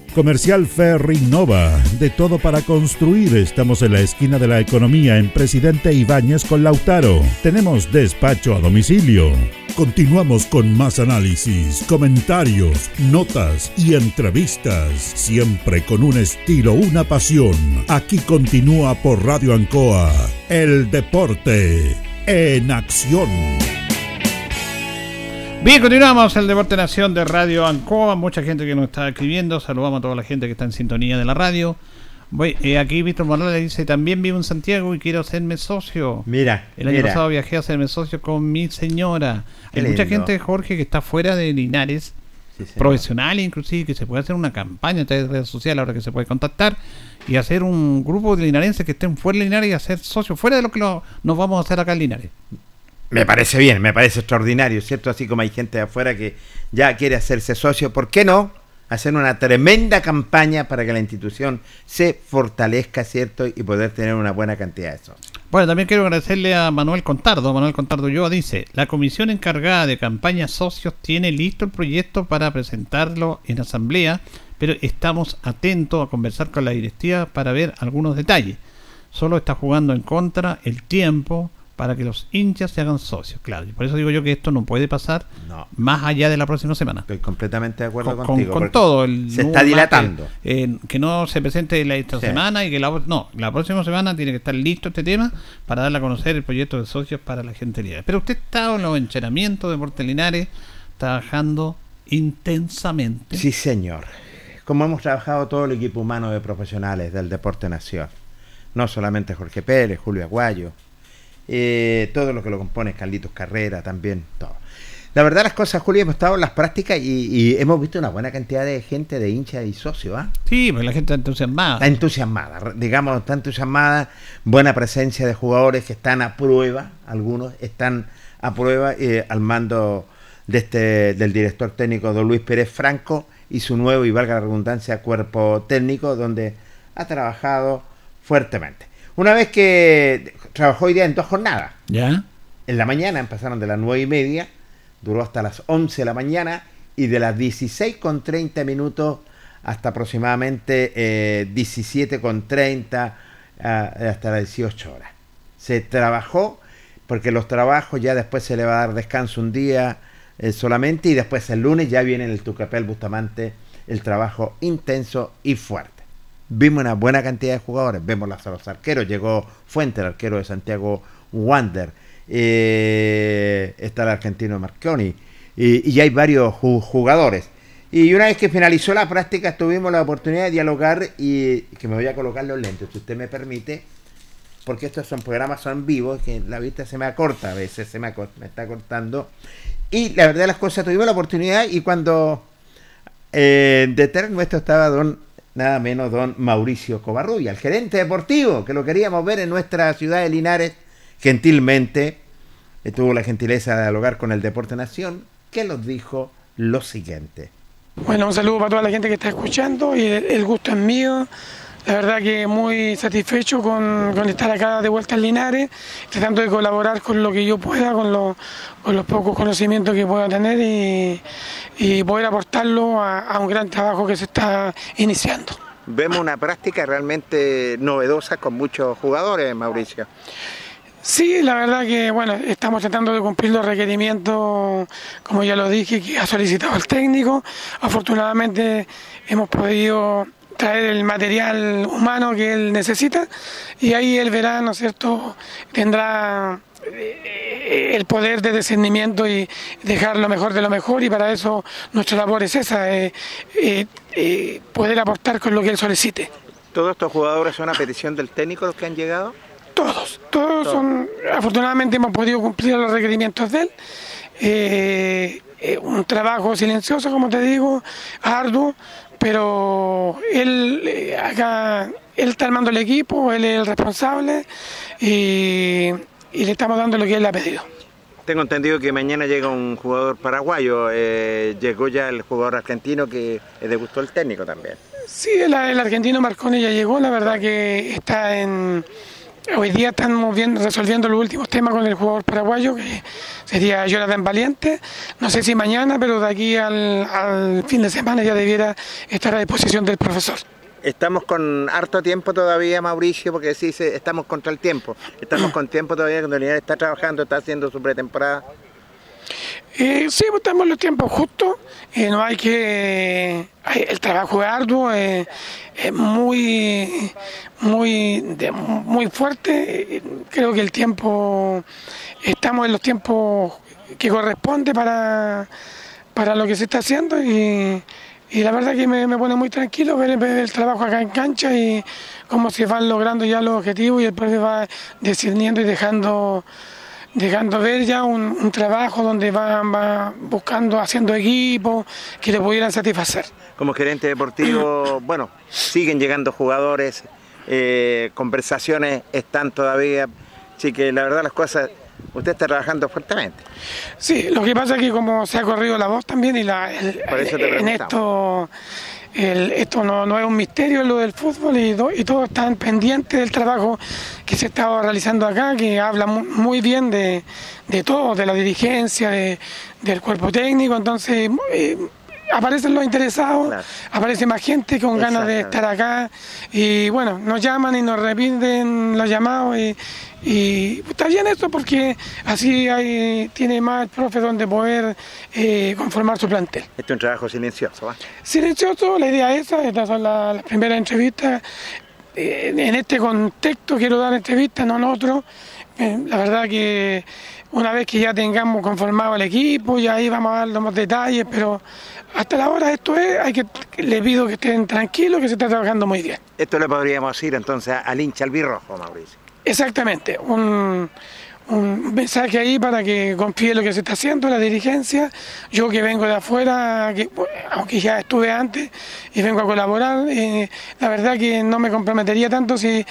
Comercial Ferry Nova, de todo para construir. Estamos en la esquina de la economía en Presidente Ibáñez con Lautaro. Tenemos despacho a domicilio. Continuamos con más análisis, comentarios, notas y entrevistas, siempre con un estilo, una pasión. Aquí continúa por Radio Ancoa, el deporte en acción. Bien, continuamos el Deporte Nación de Radio Ancoa. Mucha gente que nos está escribiendo. Saludamos a toda la gente que está en sintonía de la radio. Voy, eh, aquí Víctor Morales dice, también vivo en Santiago y quiero hacerme socio. Mira, El año mira. pasado viajé a hacerme socio con mi señora. Qué Hay mucha gente, Jorge, que está fuera de Linares, Sí, señor. profesional inclusive, que se puede hacer una campaña a través de redes sociales ahora que se puede contactar y hacer un grupo de linarenses que estén fuera de Linares y hacer socios fuera de lo que lo- nos vamos a hacer acá en Linares. Me parece bien, me parece extraordinario, ¿cierto? Así como hay gente de afuera que ya quiere hacerse socio, ¿por qué no? Hacer una tremenda campaña para que la institución se fortalezca, ¿cierto? Y poder tener una buena cantidad de socios. Bueno, también quiero agradecerle a Manuel Contardo. Manuel Contardo Yoa dice, la comisión encargada de campañas socios tiene listo el proyecto para presentarlo en asamblea, pero estamos atentos a conversar con la directiva para ver algunos detalles. Solo está jugando en contra el tiempo para que los hinchas se hagan socios, claro. Y por eso digo yo que esto no puede pasar No. más allá de la próxima semana. Estoy completamente de acuerdo Con, con- contigo. con todo. El, se está dilatando. Que, eh, que no se presente la esta Sí. semana y que la no, la próxima semana tiene que estar listo este tema para darle a conocer el proyecto de socios para la gente libre. Pero usted está en los entrenamientos de Deportes Linares trabajando intensamente. Sí, señor. Como hemos trabajado todo el equipo humano de profesionales del Deporte Nación. No solamente Jorge Pérez, Julio Aguayo, eh, todo lo que lo compone, Carlitos Carrera también, todo. La verdad las cosas, Julio, hemos estado en las prácticas y, y hemos visto una buena cantidad de gente, de hinchas y socios, ¿ah? Sí, pues la gente está entusiasmada. Está entusiasmada, digamos, está entusiasmada, buena presencia de jugadores que están a prueba, algunos están a prueba eh, al mando de este, del director técnico don Luis Pérez Franco y su nuevo, y valga la redundancia, cuerpo técnico, donde ha trabajado fuertemente. Una vez que trabajó hoy día en dos jornadas, ¿Ya? en la mañana empezaron de las nueve y media, duró hasta las 11 de la mañana y de las 16 con 30 minutos hasta aproximadamente eh, 17 con 30 ah, hasta las 18 horas. Se trabajó porque los trabajos ya después se le va a dar descanso un día eh, solamente y después el lunes ya viene en el Tucapel Bustamante el trabajo intenso y fuerte. Vimos una buena cantidad de jugadores, vemos los, los arqueros, llegó Fuente, el arquero de Santiago Wander, eh, está el argentino Marconi, y, y hay varios ju- jugadores. Y una vez que finalizó la práctica tuvimos la oportunidad de dialogar y que me voy a colocar los lentes, si usted me permite, porque estos son programas son vivos, que la vista se me acorta a veces, se me, está cortando. Y la verdad las cosas, tuvimos la oportunidad y cuando eh, detrás nuestro estaba don, nada menos don Mauricio Covarrubia, el gerente deportivo, que lo queríamos ver en nuestra ciudad de Linares, gentilmente eh, tuvo la gentileza de dialogar con el Deporte Nación, que nos dijo lo siguiente. Bueno, un saludo para toda la gente que está escuchando y el, el gusto es mío. La verdad que muy satisfecho con, con estar acá de vuelta en Linares, tratando de colaborar con lo que yo pueda, con, lo- con los pocos conocimientos que pueda tener y, y poder aportarlo a, a un gran trabajo que se está iniciando. Vemos una práctica realmente novedosa con muchos jugadores, Mauricio. Sí, la verdad que bueno, estamos tratando de cumplir los requerimientos, como ya lo dije, que ha solicitado el técnico. Afortunadamente hemos podido traer el material humano que él necesita y ahí él verá, ¿no es cierto?, tendrá eh, el poder de discernimiento y dejar lo mejor de lo mejor y para eso nuestra labor es esa, eh, eh, eh, poder aportar con lo que él solicite. ¿Todos estos jugadores son a petición del técnico los que han llegado? Todos, todos son, afortunadamente hemos podido cumplir los requerimientos de él. Eh, eh, un trabajo silencioso, como te digo, arduo, pero él eh, acá, él está armando el equipo, él es el responsable y, y le estamos dando lo que él ha pedido. Tengo entendido que mañana llega un jugador paraguayo. eh, llegó ya el jugador argentino que le gustó el técnico también. Sí, el, el argentino Marconi ya llegó, la verdad que está en... Hoy día estamos viendo, resolviendo los últimos temas con el jugador paraguayo, que sería Jonathan Valiente. No sé si mañana, pero de aquí al, fin de semana ya debiera estar a disposición del profesor. Estamos con harto tiempo todavía, Mauricio, porque sí, estamos contra el tiempo. Estamos con tiempo todavía cuando Linares está trabajando, está haciendo su pretemporada. Eh, sí, pues, estamos en los tiempos justos. eh, no hay que. el trabajo es arduo, eh, es muy, muy, muy fuerte. eh, creo que el tiempo. Estamos en los tiempos que corresponde para, para lo que se está haciendo y, la verdad que me, me pone muy tranquilo ver, ver el trabajo acá en cancha y cómo se van logrando ya los objetivos y el profe va discerniendo y dejando dejando ver ya un, un trabajo donde van va buscando, haciendo equipos que le pudieran satisfacer. Como gerente deportivo, bueno, siguen llegando jugadores, eh, conversaciones están todavía. Así que la verdad las cosas, usted está trabajando fuertemente. Sí, lo que pasa es que como se ha corrido la voz también y la, el- Por eso te en esto el- esto no, no es un misterio lo del fútbol y, do- y todos están pendientes del trabajo que se estaba realizando acá, que habla mu- muy bien de, de todo, de la dirigencia, de- del cuerpo técnico, entonces eh, aparecen los interesados, Claro. aparece más gente con ganas de estar acá y bueno, nos llaman y nos repiten los llamados y, y está bien eso porque así hay, tiene más el profe donde poder eh, conformar su plantel. Este es un trabajo silencioso, ¿va? Silencioso, la idea es esa, estas son la- las primeras entrevistas. Eh, en este contexto quiero dar entrevistas, no en otro. Eh, la verdad que una vez que ya tengamos conformado el equipo, ya ahí vamos a dar los más detalles, pero hasta la hora esto es, hay que, les pido que estén tranquilos, que se está trabajando muy bien. Esto le podríamos decir entonces al hincha albirrojo, Mauricio. Exactamente, un, un mensaje ahí para que confíe en lo que se está haciendo, la dirigencia. Yo que vengo de afuera, que, bueno, aunque ya estuve antes y vengo a colaborar, eh, la verdad que no me comprometería tanto si,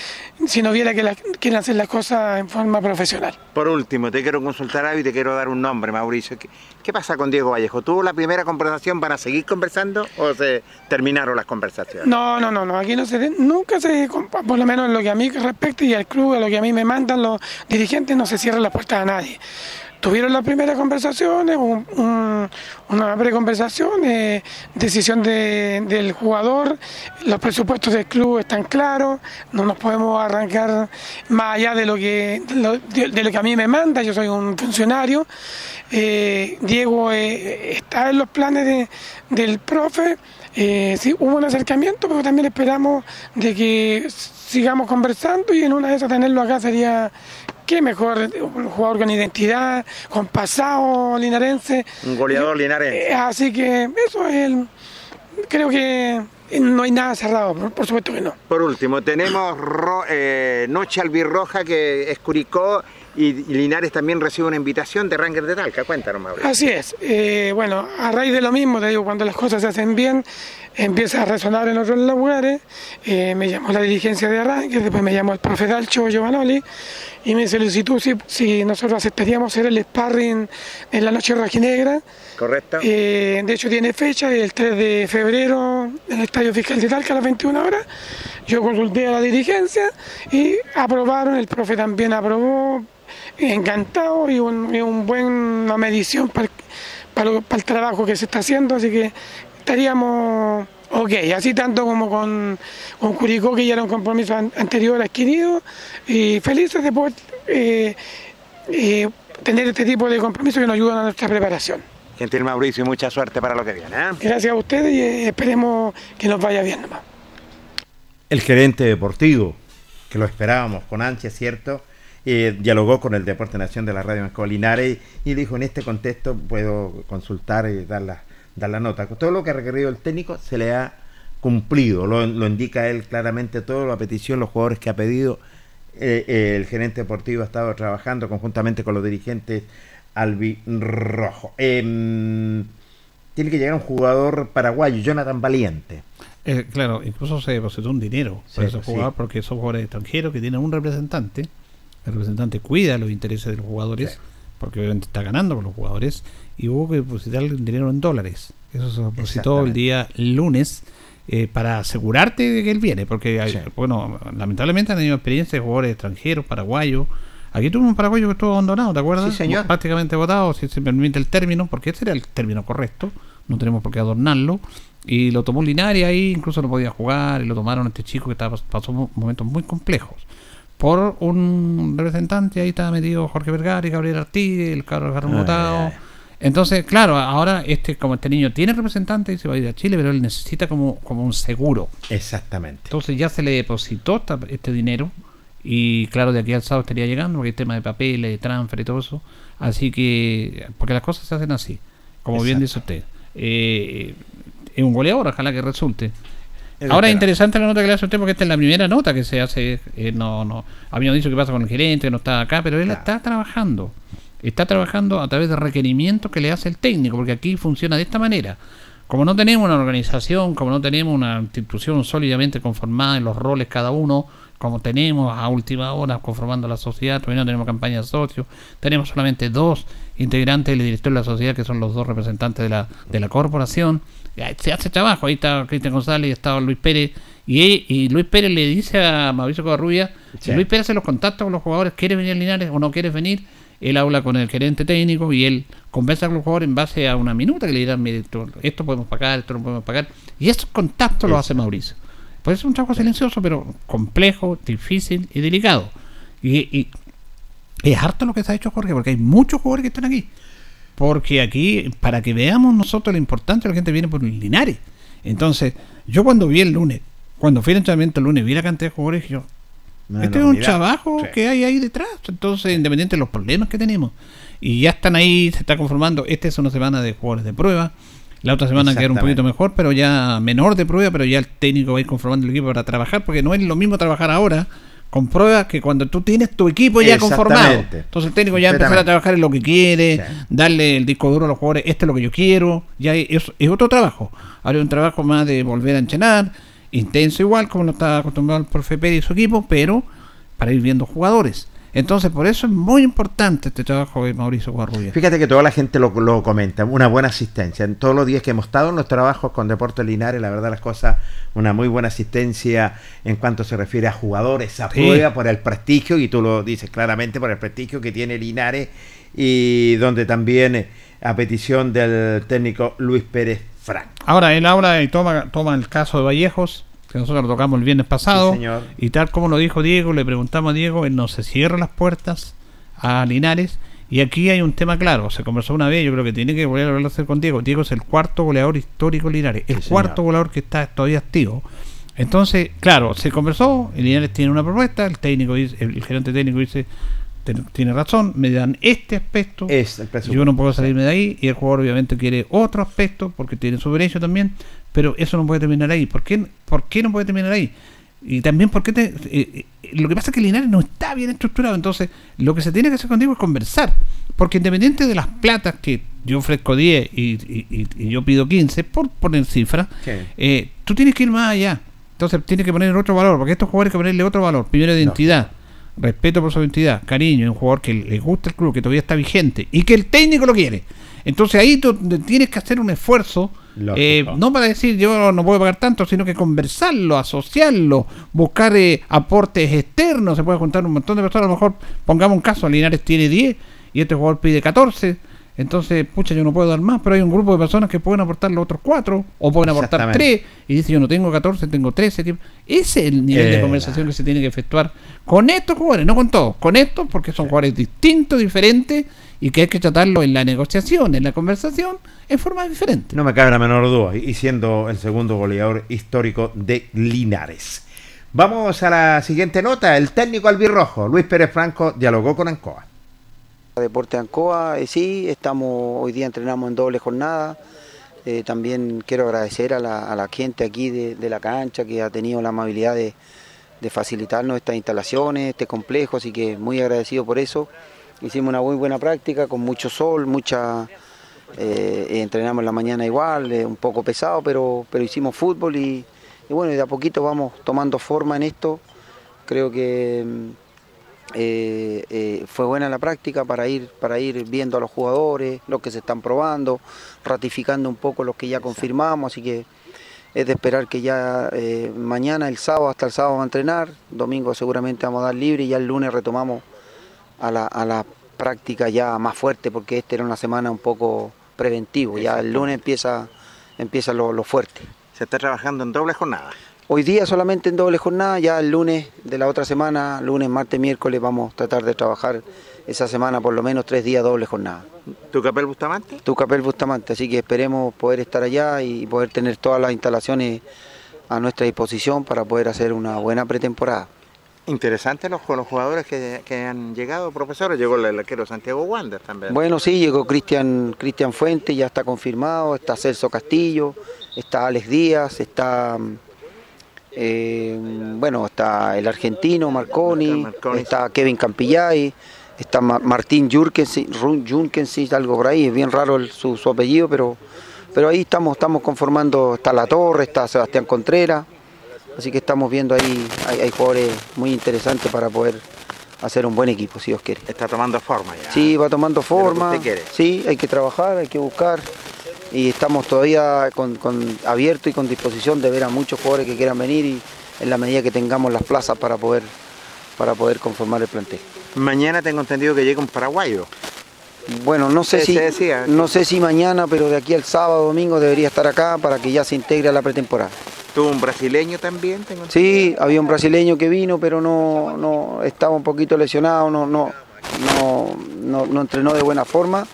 si no viera que las- quieren hacer las cosas en forma profesional. Por último, te quiero consultar algo y te quiero dar un nombre, Mauricio. ¿Qué, pasa con Diego Vallejo? ¿Tuvo la primera conversación? ¿Van a seguir conversando o se terminaron las conversaciones? No, no, no, no, aquí no se, nunca se, por lo menos en lo que a mí respecta y al club, a lo que a mí me mandan los dirigentes, no se cierran las puertas a nadie. Tuvieron las primeras conversaciones, un- un- una preconversación, eh, decisión de- del jugador, los presupuestos del club están claros, no nos podemos arrancar más allá de lo que, de lo que a mí me manda, yo soy un funcionario. Eh, Diego eh, está en los planes de- del profe. Eh, sí, hubo un acercamiento, pero también esperamos de que sigamos conversando y en una de esas tenerlo acá sería qué mejor, un jugador con identidad, con pasado linarense. Un goleador linarense. Eh, así que eso es el, creo que no hay nada cerrado, por, por supuesto que no. Por último, tenemos ro- eh, Noche Albirroja que es Curicó y, Linares también recibe una invitación de Ranger de Talca. Cuéntanos, Mauricio. Así es. Eh, bueno, a raíz de lo mismo, te digo, cuando las cosas se hacen bien, empieza a resonar en otros lugares. Eh, me llamó la dirigencia de Arranque, después me llamó el profe Dalcho Giovanoli y me solicitó si, si nosotros aceptaríamos hacer el sparring en la noche rojinegra. ¿Correcto? Eh, de hecho tiene fecha, el 3 de febrero en el Estadio Fiscal de Talca a las 21 horas. Yo consulté a la dirigencia y aprobaron, el profe también aprobó, encantado y un, y un buen, una medición para el, para lo- para el trabajo que se está haciendo, así que estaríamos ok, así tanto como con, con Curicó, que ya era un compromiso an- anterior adquirido, y felices de poder eh, eh, tener este tipo de compromisos que nos ayudan a nuestra preparación. Gentil Mauricio y mucha suerte para lo que viene. ¿eh? Gracias a ustedes y esperemos que nos vaya bien nomás. El gerente deportivo, que lo esperábamos con ansia, ¿cierto? Eh, dialogó con el Deporte Nación de la Radio Mascó Linares y dijo, en este contexto puedo consultar y dar la, dar la nota. Todo lo que ha requerido el técnico se le ha cumplido, lo, lo indica él claramente todo, la petición, los jugadores que ha pedido. Eh, eh, el gerente deportivo ha estado trabajando conjuntamente con los dirigentes albirrojo. Em, tiene que llegar un jugador paraguayo, Jonathan Valiente. Eh, claro, incluso se depositó un dinero Sí, para ese sí. jugador porque son jugadores extranjeros que tienen un representante. El representante cuida los intereses de los jugadores porque obviamente está ganando con los jugadores y hubo que depositar el dinero en dólares. Eso se depositó el día lunes eh, para asegurarte de que él viene porque, hay- Sí. bueno, lamentablemente han tenido experiencia de jugadores extranjeros, paraguayos. Aquí tuvo un paraguayo que estuvo abandonado, ¿te acuerdas? Sí, señor. Prácticamente votado, si se permite el término, porque ese era el término correcto, no tenemos por qué adornarlo. Y lo tomó Linares ahí, incluso no podía jugar, y lo tomaron este chico que estaba, pasó mo- momentos muy complejos. Por un representante, ahí estaba metido Jorge Vergara y Gabriel Artigue, el ay, ay. Entonces, claro, ahora este como este niño tiene representante y se va a ir a Chile, pero él necesita como, como un seguro. Exactamente. Entonces ya se le depositó esta- este dinero y claro, de aquí al sábado estaría llegando porque hay tema de papeles, de transfer y todo eso. Así que, porque las cosas se hacen así, como bien dice usted. Eh, es un goleador, ojalá que resulte. Es Ahora es interesante la nota que le hace usted porque esta es la primera nota que se hace. eh, no, no, habíamos dicho que pasa con el gerente, que no está acá, pero él Claro. está trabajando. Está trabajando a través de requerimientos que le hace el técnico, porque aquí funciona de esta manera. Como no tenemos una organización, como no tenemos una institución sólidamente conformada en los roles cada uno, como tenemos a última hora conformando la sociedad, todavía no tenemos campaña de socios, tenemos solamente dos integrantes del director de la sociedad, que son los dos representantes de la, de la corporación. Ahí Se hace trabajo, ahí está Cristian González está Luis Pérez, y, Luis Pérez le dice a Mauricio Covarrubia, Sí. Luis Pérez hace los contactos con los jugadores, ¿quieres venir a Linares o no quieres venir? él habla con el gerente técnico y él conversa con los jugadores en base a una minuta que le dirán, mire, esto, esto podemos pagar, esto no podemos pagar. Y esos contactos los hace Mauricio. Pues es un trabajo silencioso, pero complejo, difícil y delicado. Y, y es harto lo que se ha hecho Jorge, porque hay muchos jugadores que están aquí. Porque aquí, para que veamos nosotros lo importante, la gente viene por Linares. Entonces, yo cuando vi el lunes, cuando fui al entrenamiento el lunes, vi la cantidad de jugadores, yo, este es un trabajo Sí. que hay ahí detrás. Entonces, independiente de los problemas que tenemos. Y ya están ahí, se está conformando. Esta es una semana de jugadores de prueba. La otra semana quedar un poquito mejor, pero ya menor de prueba, pero ya el técnico va a ir conformando el equipo para trabajar, porque no es lo mismo trabajar ahora con pruebas que cuando tú tienes tu equipo ya conformado. Entonces el técnico ya empezar a trabajar en lo que quiere, Sí. darle el disco duro a los jugadores, este es lo que yo quiero, ya es, es otro trabajo. Ahora es un trabajo más de volver a enchenar, intenso igual, como lo está acostumbrado el profe Pérez y su equipo, pero para ir viendo jugadores. Entonces, por eso es muy importante este trabajo de Mauricio Guarrubia. Fíjate que toda la gente lo, lo comenta, una buena asistencia. En todos los días que hemos estado en los trabajos con Deportes Linares, la verdad las cosas, una muy buena asistencia en cuanto se refiere a jugadores, a Sí. prueba por el prestigio, y tú lo dices claramente, por el prestigio que tiene Linares, y donde también, a petición del técnico Luis Pérez Frank. Ahora, él habla y toma, toma el caso de Vallejos, que nosotros lo tocamos el viernes pasado. Sí, señor. Y tal como lo dijo Diego, le preguntamos a Diego, él no se cierra las puertas a Linares. Y aquí hay un tema claro, se conversó una vez, yo creo que tiene que volver a hablar con Diego. Diego es el cuarto goleador histórico de Linares, el Sí, cuarto señor. goleador que está todavía activo. Entonces, claro, se conversó, el Linares tiene una propuesta, el técnico dice- el gerente técnico dice, "Ten- tiene razón, me dan este aspecto, Es el presupuesto. yo no puedo salirme de ahí y el jugador obviamente quiere otro aspecto porque tiene su derecho también, pero eso no puede terminar ahí. ¿Por qué, por qué no puede terminar ahí? Y también porque te, eh, eh, lo que pasa es que Linares no está bien estructurado, entonces lo que se tiene que hacer contigo es conversar, porque independiente de las platas que yo ofrezco 10 y, y- y- y yo pido 15 por poner cifras, eh, tú tienes que ir más allá. Entonces tienes que poner otro valor, porque a estos jugadores hay que ponerle otro valor. Primero, identidad, respeto por su identidad, cariño, un jugador que le gusta el club, que todavía está vigente y que el técnico lo quiere. Entonces ahí tú tienes que hacer un esfuerzo. Eh, no para decir yo no puedo pagar tanto, sino que conversarlo, asociarlo, buscar eh, aportes externos. Se puede juntar un montón de personas. A lo mejor, pongamos un caso, Linares tiene 10 y este jugador pide 14. Entonces, pucha, yo no puedo dar más, pero hay un grupo de personas que pueden aportar los otros 4 o pueden aportar Exactamente. 3 y dice yo no tengo 14, tengo 13. que- Ese es el nivel Eh, de conversación que se tiene que efectuar con estos jugadores, no con todos, con estos porque son jugadores distintos, diferentes y que hay que tratarlo en la negociación, en la conversación, en forma diferente. No me cabe la menor duda, y siendo el segundo goleador histórico de Linares. Vamos a la siguiente nota. El técnico albirrojo, Luis Pérez Franco, dialogó con Ancoa. Deporte Ancoa, eh, sí, estamos, hoy día entrenamos en doble jornada. Eh, también quiero agradecer a la, a la gente aquí de, de la cancha que ha tenido la amabilidad de, de facilitarnos estas instalaciones, este complejo, así que muy agradecido por eso. Hicimos una muy buena práctica con mucho sol, mucha eh, entrenamos en la mañana igual, eh, un poco pesado, pero, pero hicimos fútbol y, y bueno, de a poquito vamos tomando forma en esto. Creo que mm, eh, fue buena la práctica para ir, para ir viendo a los jugadores, los que se están probando, ratificando un poco los que ya confirmamos, así que es de esperar que ya eh, mañana, el sábado, hasta el sábado vamos a entrenar, domingo seguramente vamos a dar libre y ya el lunes retomamos a la, a la práctica ya más fuerte porque esta era una semana un poco preventivo, ya el lunes empieza, empieza lo, lo fuerte. Se está trabajando en doble jornada. Hoy día solamente en doble jornada, ya el lunes de la otra semana, lunes, martes, miércoles, vamos a tratar de trabajar esa semana por lo menos tres días doble jornada. ¿Tu capel Bustamante? Tucapel Bustamante, así que esperemos poder estar allá y poder tener todas las instalaciones a nuestra disposición para poder hacer una buena pretemporada. Interesante los, los jugadores que, que han llegado, profesores. Llegó el arquero Santiago Wander también. Bueno, sí, llegó Cristian Cristian Fuente, ya está confirmado, está Celso Castillo, está Alex Díaz, está eh, bueno, está el argentino Marconi, Marconi, está Kevin Campillay, está Ma- Martín Jurkensi, Run- Jurkensi, algo por ahí, es bien raro el- su, su apellido, pero, pero ahí estamos, estamos conformando, está La Torre, está Sebastián Contreras, así que estamos viendo ahí, hay, hay jugadores muy interesantes para poder hacer un buen equipo, si Dios quiere. Está tomando forma ya. Sí, va tomando forma. usted quiere. Sí, hay que trabajar, hay que buscar. Y estamos todavía con, con- abiertos y con disposición de ver a muchos jugadores que quieran venir y en la medida que tengamos las plazas para poder, para poder conformar el plantel. Mañana tengo entendido que llega un paraguayo. Bueno, no sé si decía. no sé si mañana, pero de aquí al sábado, domingo debería estar acá para que ya se integre a la pretemporada. Tuvo un brasileño también, tengo Sí, había un brasileño que vino, pero no, no estaba un poquito lesionado, no, no, no, no, no entrenó de buena forma.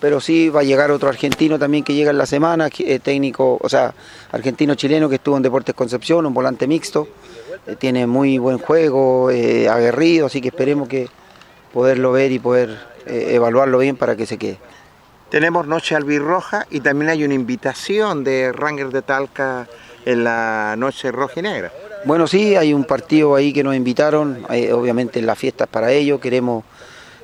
Pero sí va a llegar otro argentino también que llega en la semana, eh, técnico, o sea, argentino-chileno que estuvo en Deportes Concepción, un volante mixto. eh, tiene muy buen juego, eh, aguerrido, así que esperemos que poderlo ver y poder eh, evaluarlo bien para que se quede. Tenemos Noche Albirroja y también hay una invitación de Ranger de Talca en la Noche Roja y Negra. Bueno, sí, hay un partido ahí que nos invitaron, eh, obviamente la fiesta es para ellos, queremos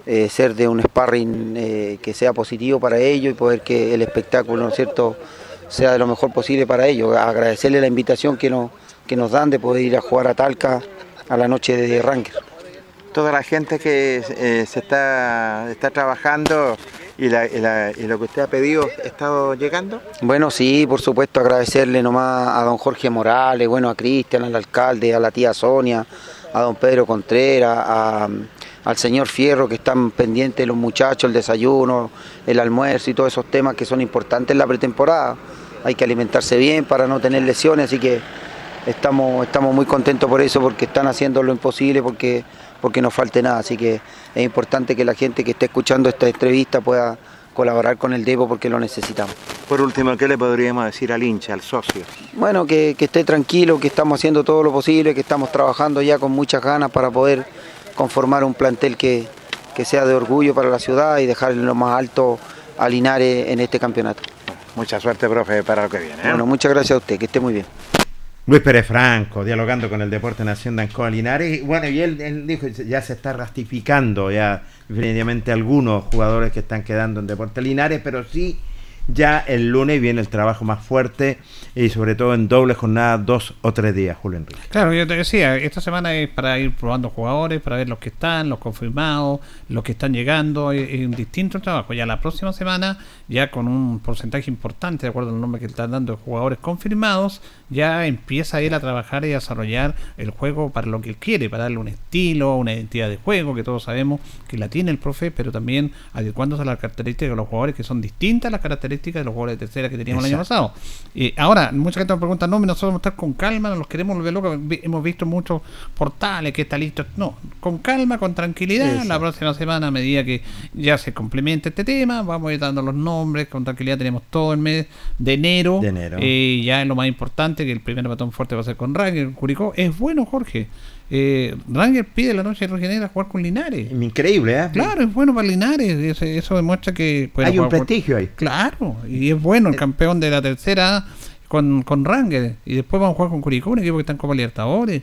eh, ser de un sparring eh, que sea positivo para ellos y poder que el espectáculo, ¿no es cierto?, sea de lo mejor posible para ellos. Agradecerle la invitación que nos, que nos dan de poder ir a jugar a Talca a la noche de Ranger. Toda la gente que eh, se está, está trabajando y, lo que usted ha pedido ha estado llegando. Bueno, sí, por supuesto, agradecerle nomás a don Jorge Morales, bueno, a Cristian, al alcalde, a la tía Sonia, a don Pedro Contreras, al señor Fierro, que están pendientes los muchachos, el desayuno, el almuerzo y todos esos temas que son importantes en la pretemporada. Hay que alimentarse bien para no tener lesiones, así que estamos, estamos muy contentos por eso, porque están haciendo lo imposible, porque, porque no falte nada. Así que es importante que la gente que esté escuchando esta entrevista pueda colaborar con el Depo porque lo necesitamos. Por último, ¿qué le podríamos decir al hincha, al socio? Bueno, que, que esté tranquilo, que estamos haciendo todo lo posible, que estamos trabajando ya con muchas ganas para poder conformar un plantel que, que sea de orgullo para la ciudad y dejar en lo más alto a Linares en este campeonato. Mucha suerte, profe, para lo que viene. ¿eh? Bueno, muchas gracias a usted, que esté muy bien. Luis Pérez Franco, dialogando con el Deporte Nación de Ancoa Linares. Bueno, y él, él dijo, ya se está ratificando ya definitivamente algunos jugadores que están quedando en Deporte Linares, pero sí ya el lunes viene el trabajo más fuerte y sobre todo en doble jornada, dos o tres días, Julio Enrique. Claro, yo te decía, esta semana es para ir probando jugadores, para ver los que están, los confirmados, los que están llegando, es, un distinto trabajo. Ya la próxima semana, ya con un porcentaje importante, de acuerdo al nombre que están dando de jugadores confirmados, ya empieza él a trabajar y a desarrollar el juego para lo que él quiere, para darle un estilo, una identidad de juego, que todos sabemos que la tiene el profe, pero también adecuándose a las características de los jugadores que son distintas a las características de los jugadores de tercera que teníamos el año pasado. Eh, ahora, mucha gente me pregunta, no, nosotros vamos a estar con calma, no los queremos volver locos. Hemos visto muchos portales que está listo. No, con calma, con tranquilidad. Exacto. La próxima semana, a medida que ya se complemente este tema, vamos a ir dando los nombres. Con tranquilidad tenemos todo el mes de enero. De enero. Eh, ya es lo más importante, que el primer batón fuerte va a ser con Ranger, Curicó. Es bueno, Jorge. Eh, Ranger pide la noche de Rojinegra jugar con Linares. Increíble, ¿eh? Claro, es bueno para Linares. Eso, demuestra que. Hay un prestigio ahí. Claro, y es bueno el campeón de la tercera con, con Ranger. Y después vamos a jugar con Curicó, un equipo que está en Copa Libertadores.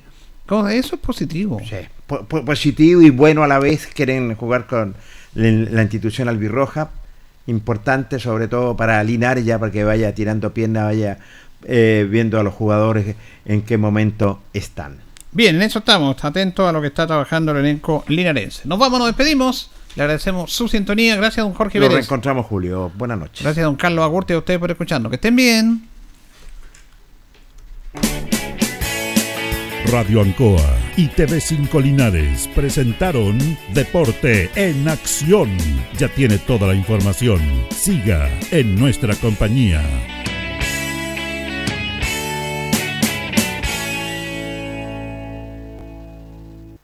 Eso es positivo. Sí, po- po- positivo y bueno a la vez. Quieren jugar con la, institución albirroja. Importante sobre todo para Linares ya para que vaya tirando pierna, vaya eh, viendo a los jugadores en qué momento están. Bien, en eso estamos, atentos a lo que está trabajando el elenco linarense. Nos vamos, nos despedimos. Le agradecemos su sintonía. Gracias, don Jorge Nos Vélez. reencontramos, Julio. Buenas noches. Gracias, don Carlos Agurte, a ustedes por escucharnos. Que estén bien. Radio Ancoa y TV5 Linares presentaron Deporte en Acción. Ya tiene toda la información. Siga en nuestra compañía.